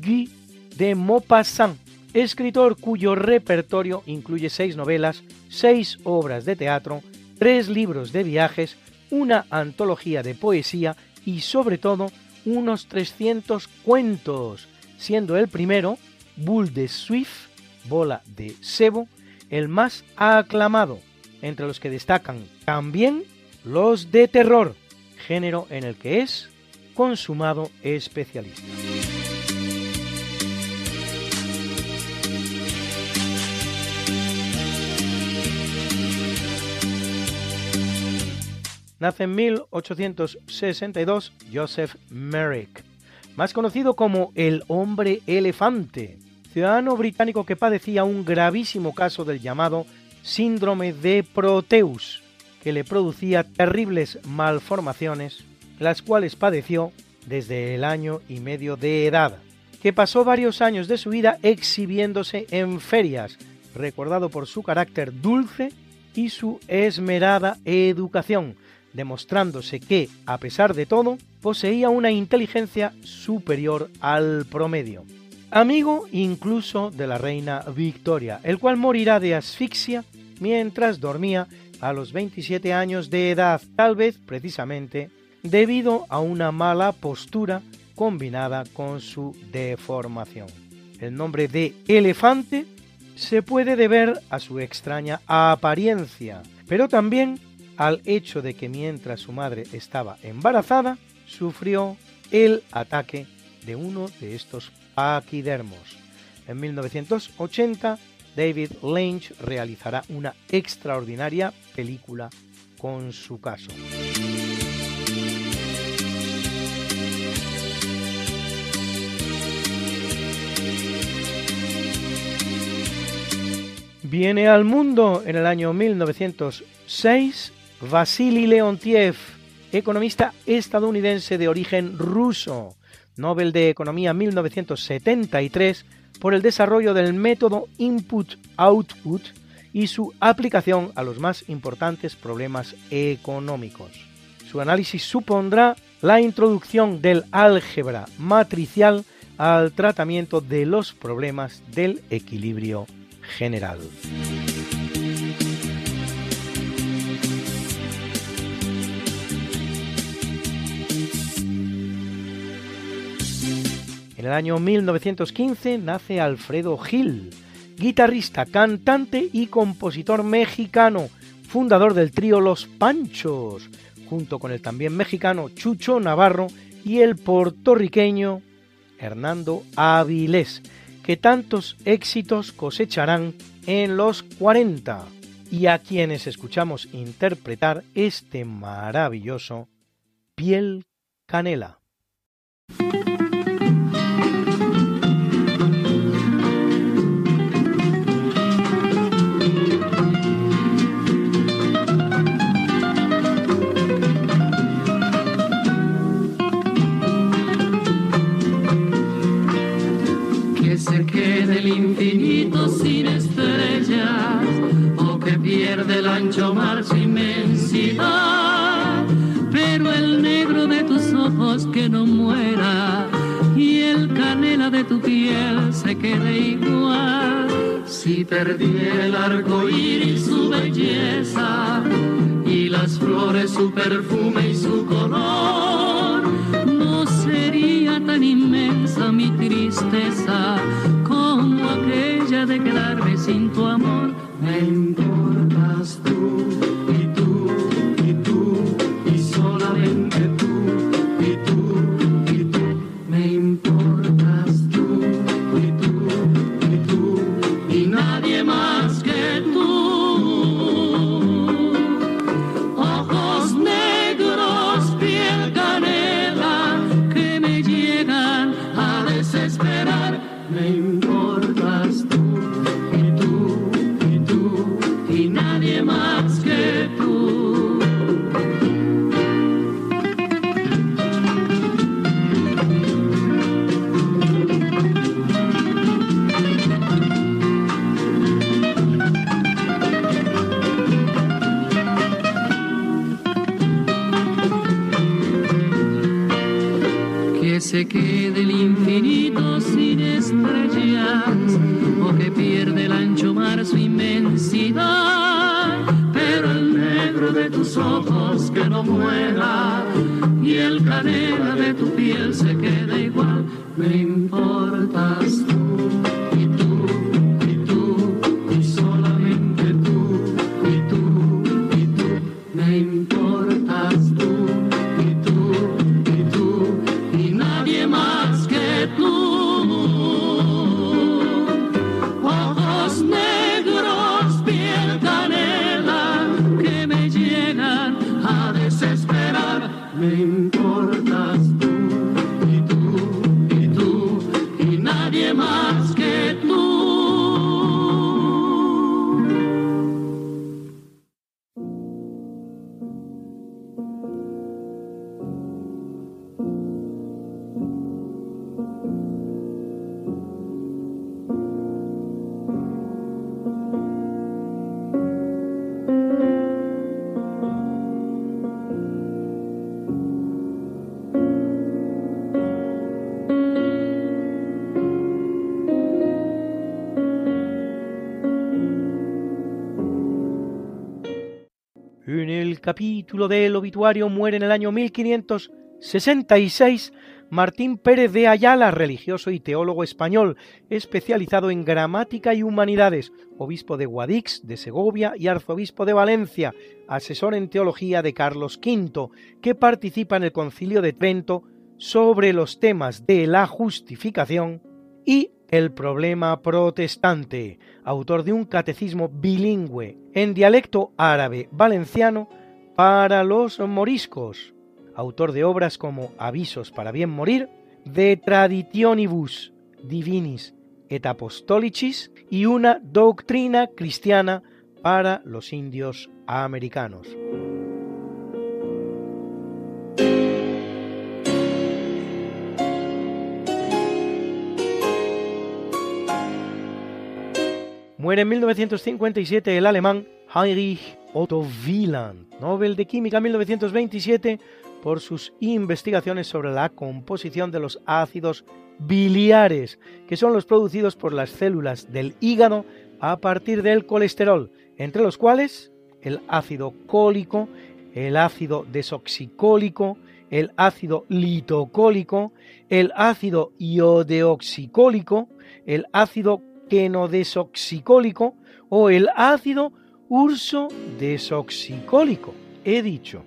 Guy de Maupassant, escritor cuyo repertorio incluye seis novelas, seis obras de teatro, tres libros de viajes, una antología de poesía y sobre todo unos 300 cuentos, siendo el primero, Bull de Swift, Bola de Sebo, el más aclamado, entre los que destacan también los de terror, género en el que es consumado especialista. Nace en 1862 Joseph Merrick, más conocido como el hombre elefante, ciudadano británico que padecía un gravísimo caso del llamado síndrome de Proteus, que le producía terribles malformaciones, las cuales padeció desde el año y medio de edad, que pasó varios años de su vida exhibiéndose en ferias, recordado por su carácter dulce y su esmerada educación, demostrándose que, a pesar de todo, poseía una inteligencia superior al promedio. Amigo incluso de la reina Victoria, el cual morirá de asfixia mientras dormía a los 27 años de edad, tal vez precisamente debido a una mala postura combinada con su deformación. El nombre de elefante se puede deber a su extraña apariencia, pero también al hecho de que mientras su madre estaba embarazada, sufrió el ataque de uno de estos paquidermos. En 1980, David Lynch realizará una extraordinaria película con su caso. Viene al mundo en el año 1906 Vasily Leontiev, economista estadounidense de origen ruso, Nobel de Economía 1973 por el desarrollo del método Input-Output y su aplicación a los más importantes problemas económicos. Su análisis supondrá la introducción del álgebra matricial al tratamiento de los problemas del equilibrio general. En el año 1915 nace Alfredo Gil, guitarrista, cantante y compositor mexicano, fundador del trío Los Panchos, junto con el también mexicano Chucho Navarro y el puertorriqueño Hernando Avilés, que tantos éxitos cosecharán en los 40 y a quienes escuchamos interpretar este maravilloso Piel Canela. Del ancho mar su inmensidad, pero el negro de tus ojos que no muera y el canela de tu piel se quede igual. Si perdiera el arco iris su belleza y las flores su perfume y su color, no sería tan inmensa mi tristeza aquella de quedarme sin tu amor. Me importas tú Pero el negro de tus ojos que no muera y el canela de tu piel se quede igual, me importas tú. Capítulo del obituario muere en el año 1566 Martín Pérez de Ayala, religioso y teólogo español, especializado en gramática y humanidades, obispo de Guadix, de Segovia y arzobispo de Valencia, asesor en teología de Carlos V, que participa en el concilio de Trento sobre los temas de la justificación y el problema protestante, autor de un catecismo bilingüe en dialecto árabe valenciano para los moriscos, autor de obras como Avisos para bien morir, De Traditionibus Divinis et Apostolicis y una doctrina cristiana para los indios americanos. Muere en 1957 el alemán Heinrich Otto Wieland, Nobel de Química 1927 por sus investigaciones sobre la composición de los ácidos biliares, que son los producidos por las células del hígado a partir del colesterol, entre los cuales el ácido cólico, el ácido desoxicólico, el ácido litocólico, el ácido iodeoxicólico, el ácido quenodesoxicólico o el ácido urso desoxicólico. He dicho.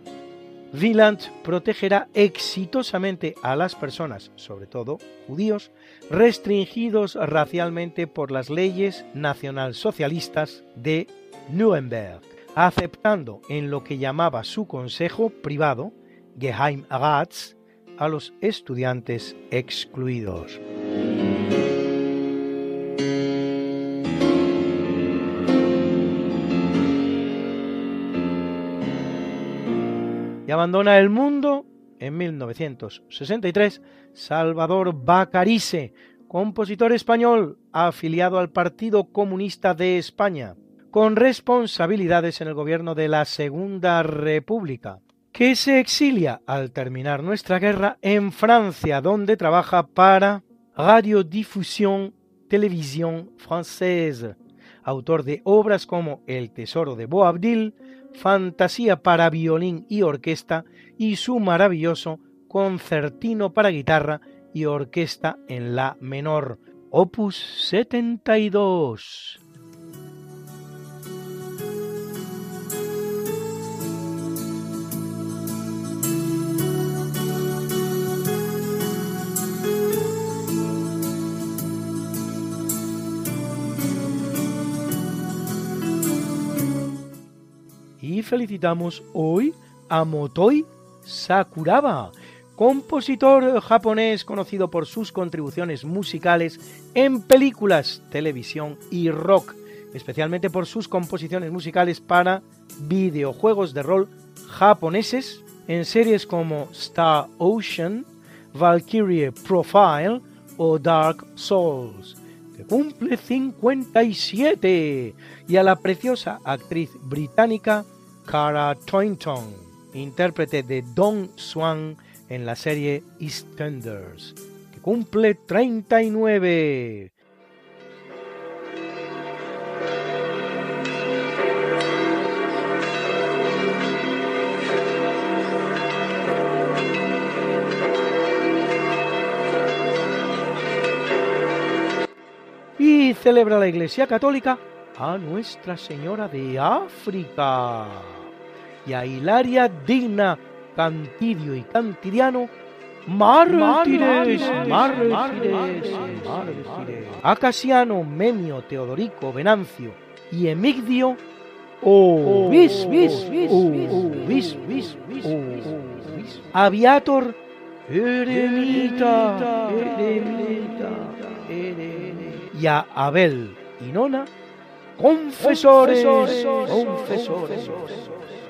Wieland protegerá exitosamente a las personas, sobre todo judíos, restringidos racialmente por las leyes nacionalsocialistas de Nuremberg, aceptando en lo que llamaba su consejo privado, Geheimrats, a los estudiantes excluidos. Y abandona el mundo en 1963 Salvador Bacarice, compositor español afiliado al Partido Comunista de España, con responsabilidades en el gobierno de la Segunda República, que se exilia al terminar nuestra guerra en Francia, donde trabaja para Radiodiffusion Télévision Française, autor de obras como El Tesoro de Boabdil, Fantasía para violín y orquesta y su maravilloso Concertino para guitarra y orquesta en la menor, opus 72. Felicitamos hoy a Motoi Sakuraba, compositor japonés conocido por sus contribuciones musicales en películas, televisión y rock, especialmente por sus composiciones musicales para videojuegos de rol japoneses en series como Star Ocean, Valkyrie Profile o Dark Souls, que cumple 57, y a la preciosa actriz británica Cara Toynton, intérprete de Don Swan en la serie EastEnders, que cumple 39. Y celebra la Iglesia Católica a Nuestra Señora de África y a Hilaria Digna Cantidio y Cantidiano mártires, mártires, a Casiano, Memio, Teodorico, Venancio y Emigdio obis, obis, obis, Aviator, eremita, eremita, y a Abel y Nona, confesores, confesores, confesores.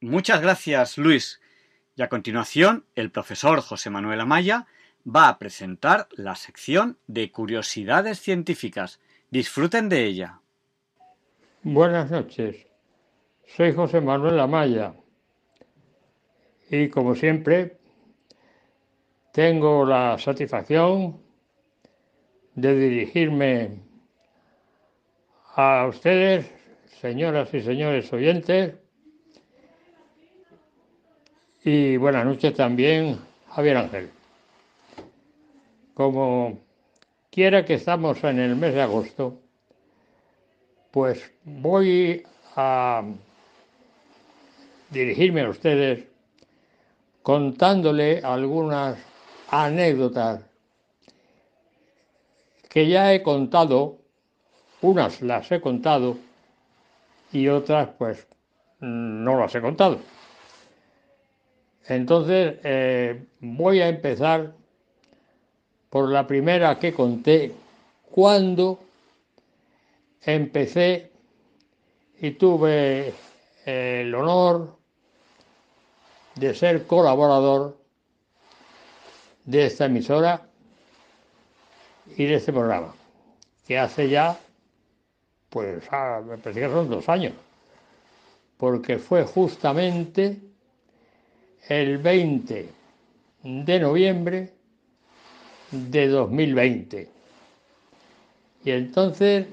Muchas gracias, Luis. Y a continuación, el profesor José Manuel Amaya va a presentar la sección de curiosidades científicas. Disfruten de ella. Buenas noches. Soy José Manuel Amaya y como siempre tengo la satisfacción de dirigirme a ustedes, señoras y señores oyentes, y buenas noches también, Javier Ángel. Como quiera que estamos en el mes de agosto, pues voy a dirigirme a ustedes contándole algunas anécdotas que ya he contado, unas las he contado y otras pues no las he contado. Entonces, eh, voy a empezar por la primera que conté, cuando empecé y tuve el honor de ser colaborador de esta emisora y de este programa, que hace ya, pues, ah, me parece que son dos años, porque fue justamente el 20 de noviembre de 2020. Y entonces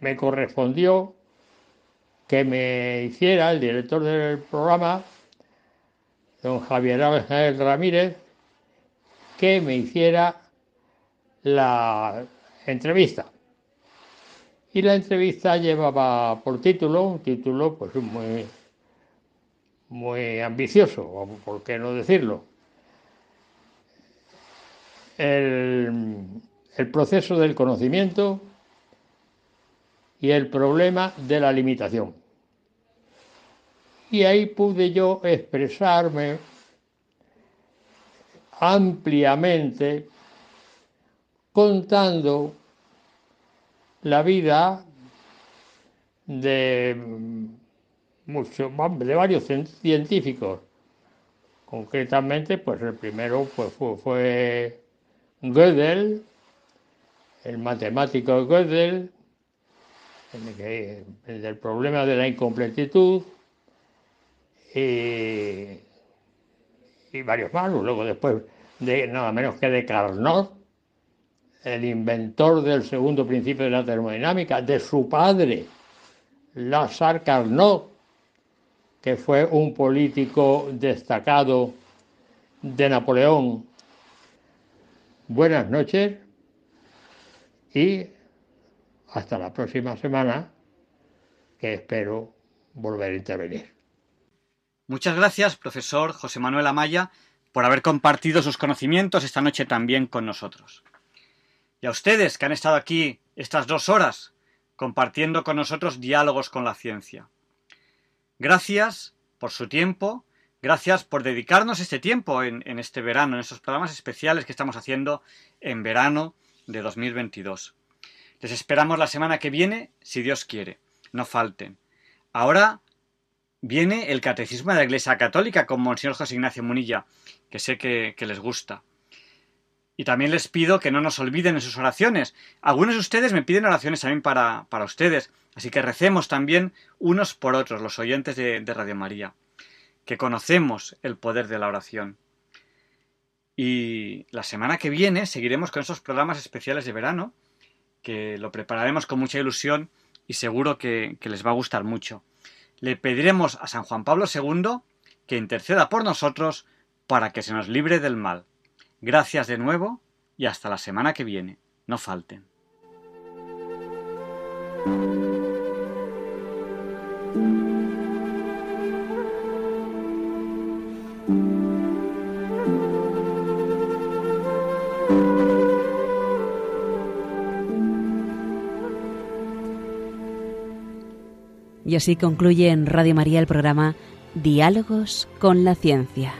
me correspondió que me hiciera el director del programa, don Javier Ángel Ramírez, que me hiciera la entrevista. Y la entrevista llevaba por título, un título pues muy muy ambicioso, por qué no decirlo. El, proceso del conocimiento y el problema de la limitación. Y ahí pude yo expresarme ampliamente contando la vida de de varios científicos. Concretamente, pues el primero pues, fue, Gödel, el matemático Gödel, el, el del problema de la incompletitud, y, varios más. Luego después de nada menos que de Carnot, el inventor del segundo principio de la termodinámica, de su padre, Lazare Carnot, que fue un político destacado de Napoleón. Buenas noches y hasta la próxima semana, que espero volver a intervenir. Muchas gracias, profesor José Manuel Amaya, por haber compartido sus conocimientos esta noche también con nosotros. Y a ustedes que han estado aquí estas dos horas compartiendo con nosotros diálogos con la ciencia. Gracias por su tiempo, gracias por dedicarnos este tiempo en, este verano, en estos programas especiales que estamos haciendo en verano de 2022. Les esperamos la semana que viene, si Dios quiere. No falten. Ahora viene el Catecismo de la Iglesia Católica con Monseñor José Ignacio Munilla, que sé que les gusta. Y también les pido que no nos olviden en sus oraciones. Algunos de ustedes me piden oraciones también para, para ustedes, así que recemos también unos por otros, los oyentes de, Radio María, que conocemos el poder de la oración. Y la semana que viene seguiremos con esos programas especiales de verano, que lo prepararemos con mucha ilusión y seguro que les va a gustar mucho. Le pediremos a San Juan Pablo II que interceda por nosotros para que se nos libre del mal. Gracias de nuevo y hasta la semana que viene. No falten. Y así concluye en Radio María el programa Diálogos con la Ciencia.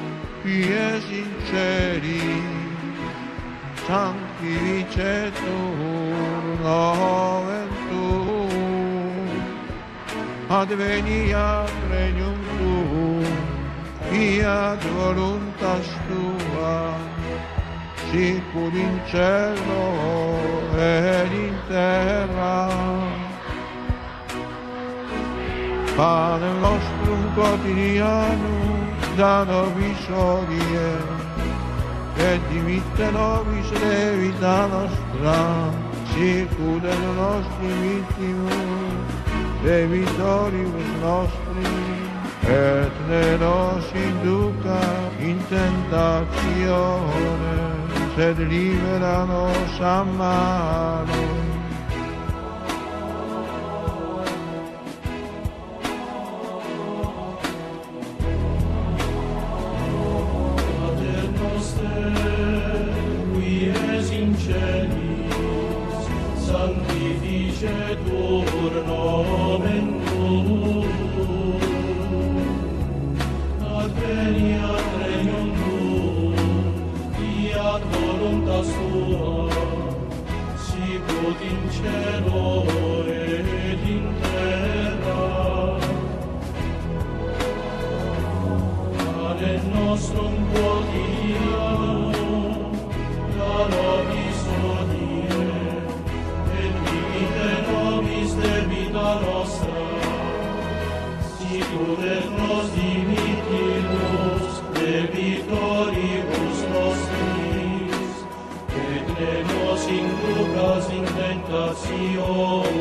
e sinceri, santi viceturno ventù, advenia regnum tuum, fiat voluntas tua, sicur in cielo ed in terra. Padre nostrum quotidianum, vitano visorie, e dimittano visere vita nostra, circudano nostri vittimus, e vitoribus nostri, et ne nos induca in tentazione, sed libera nos a mano. Christian. Zion.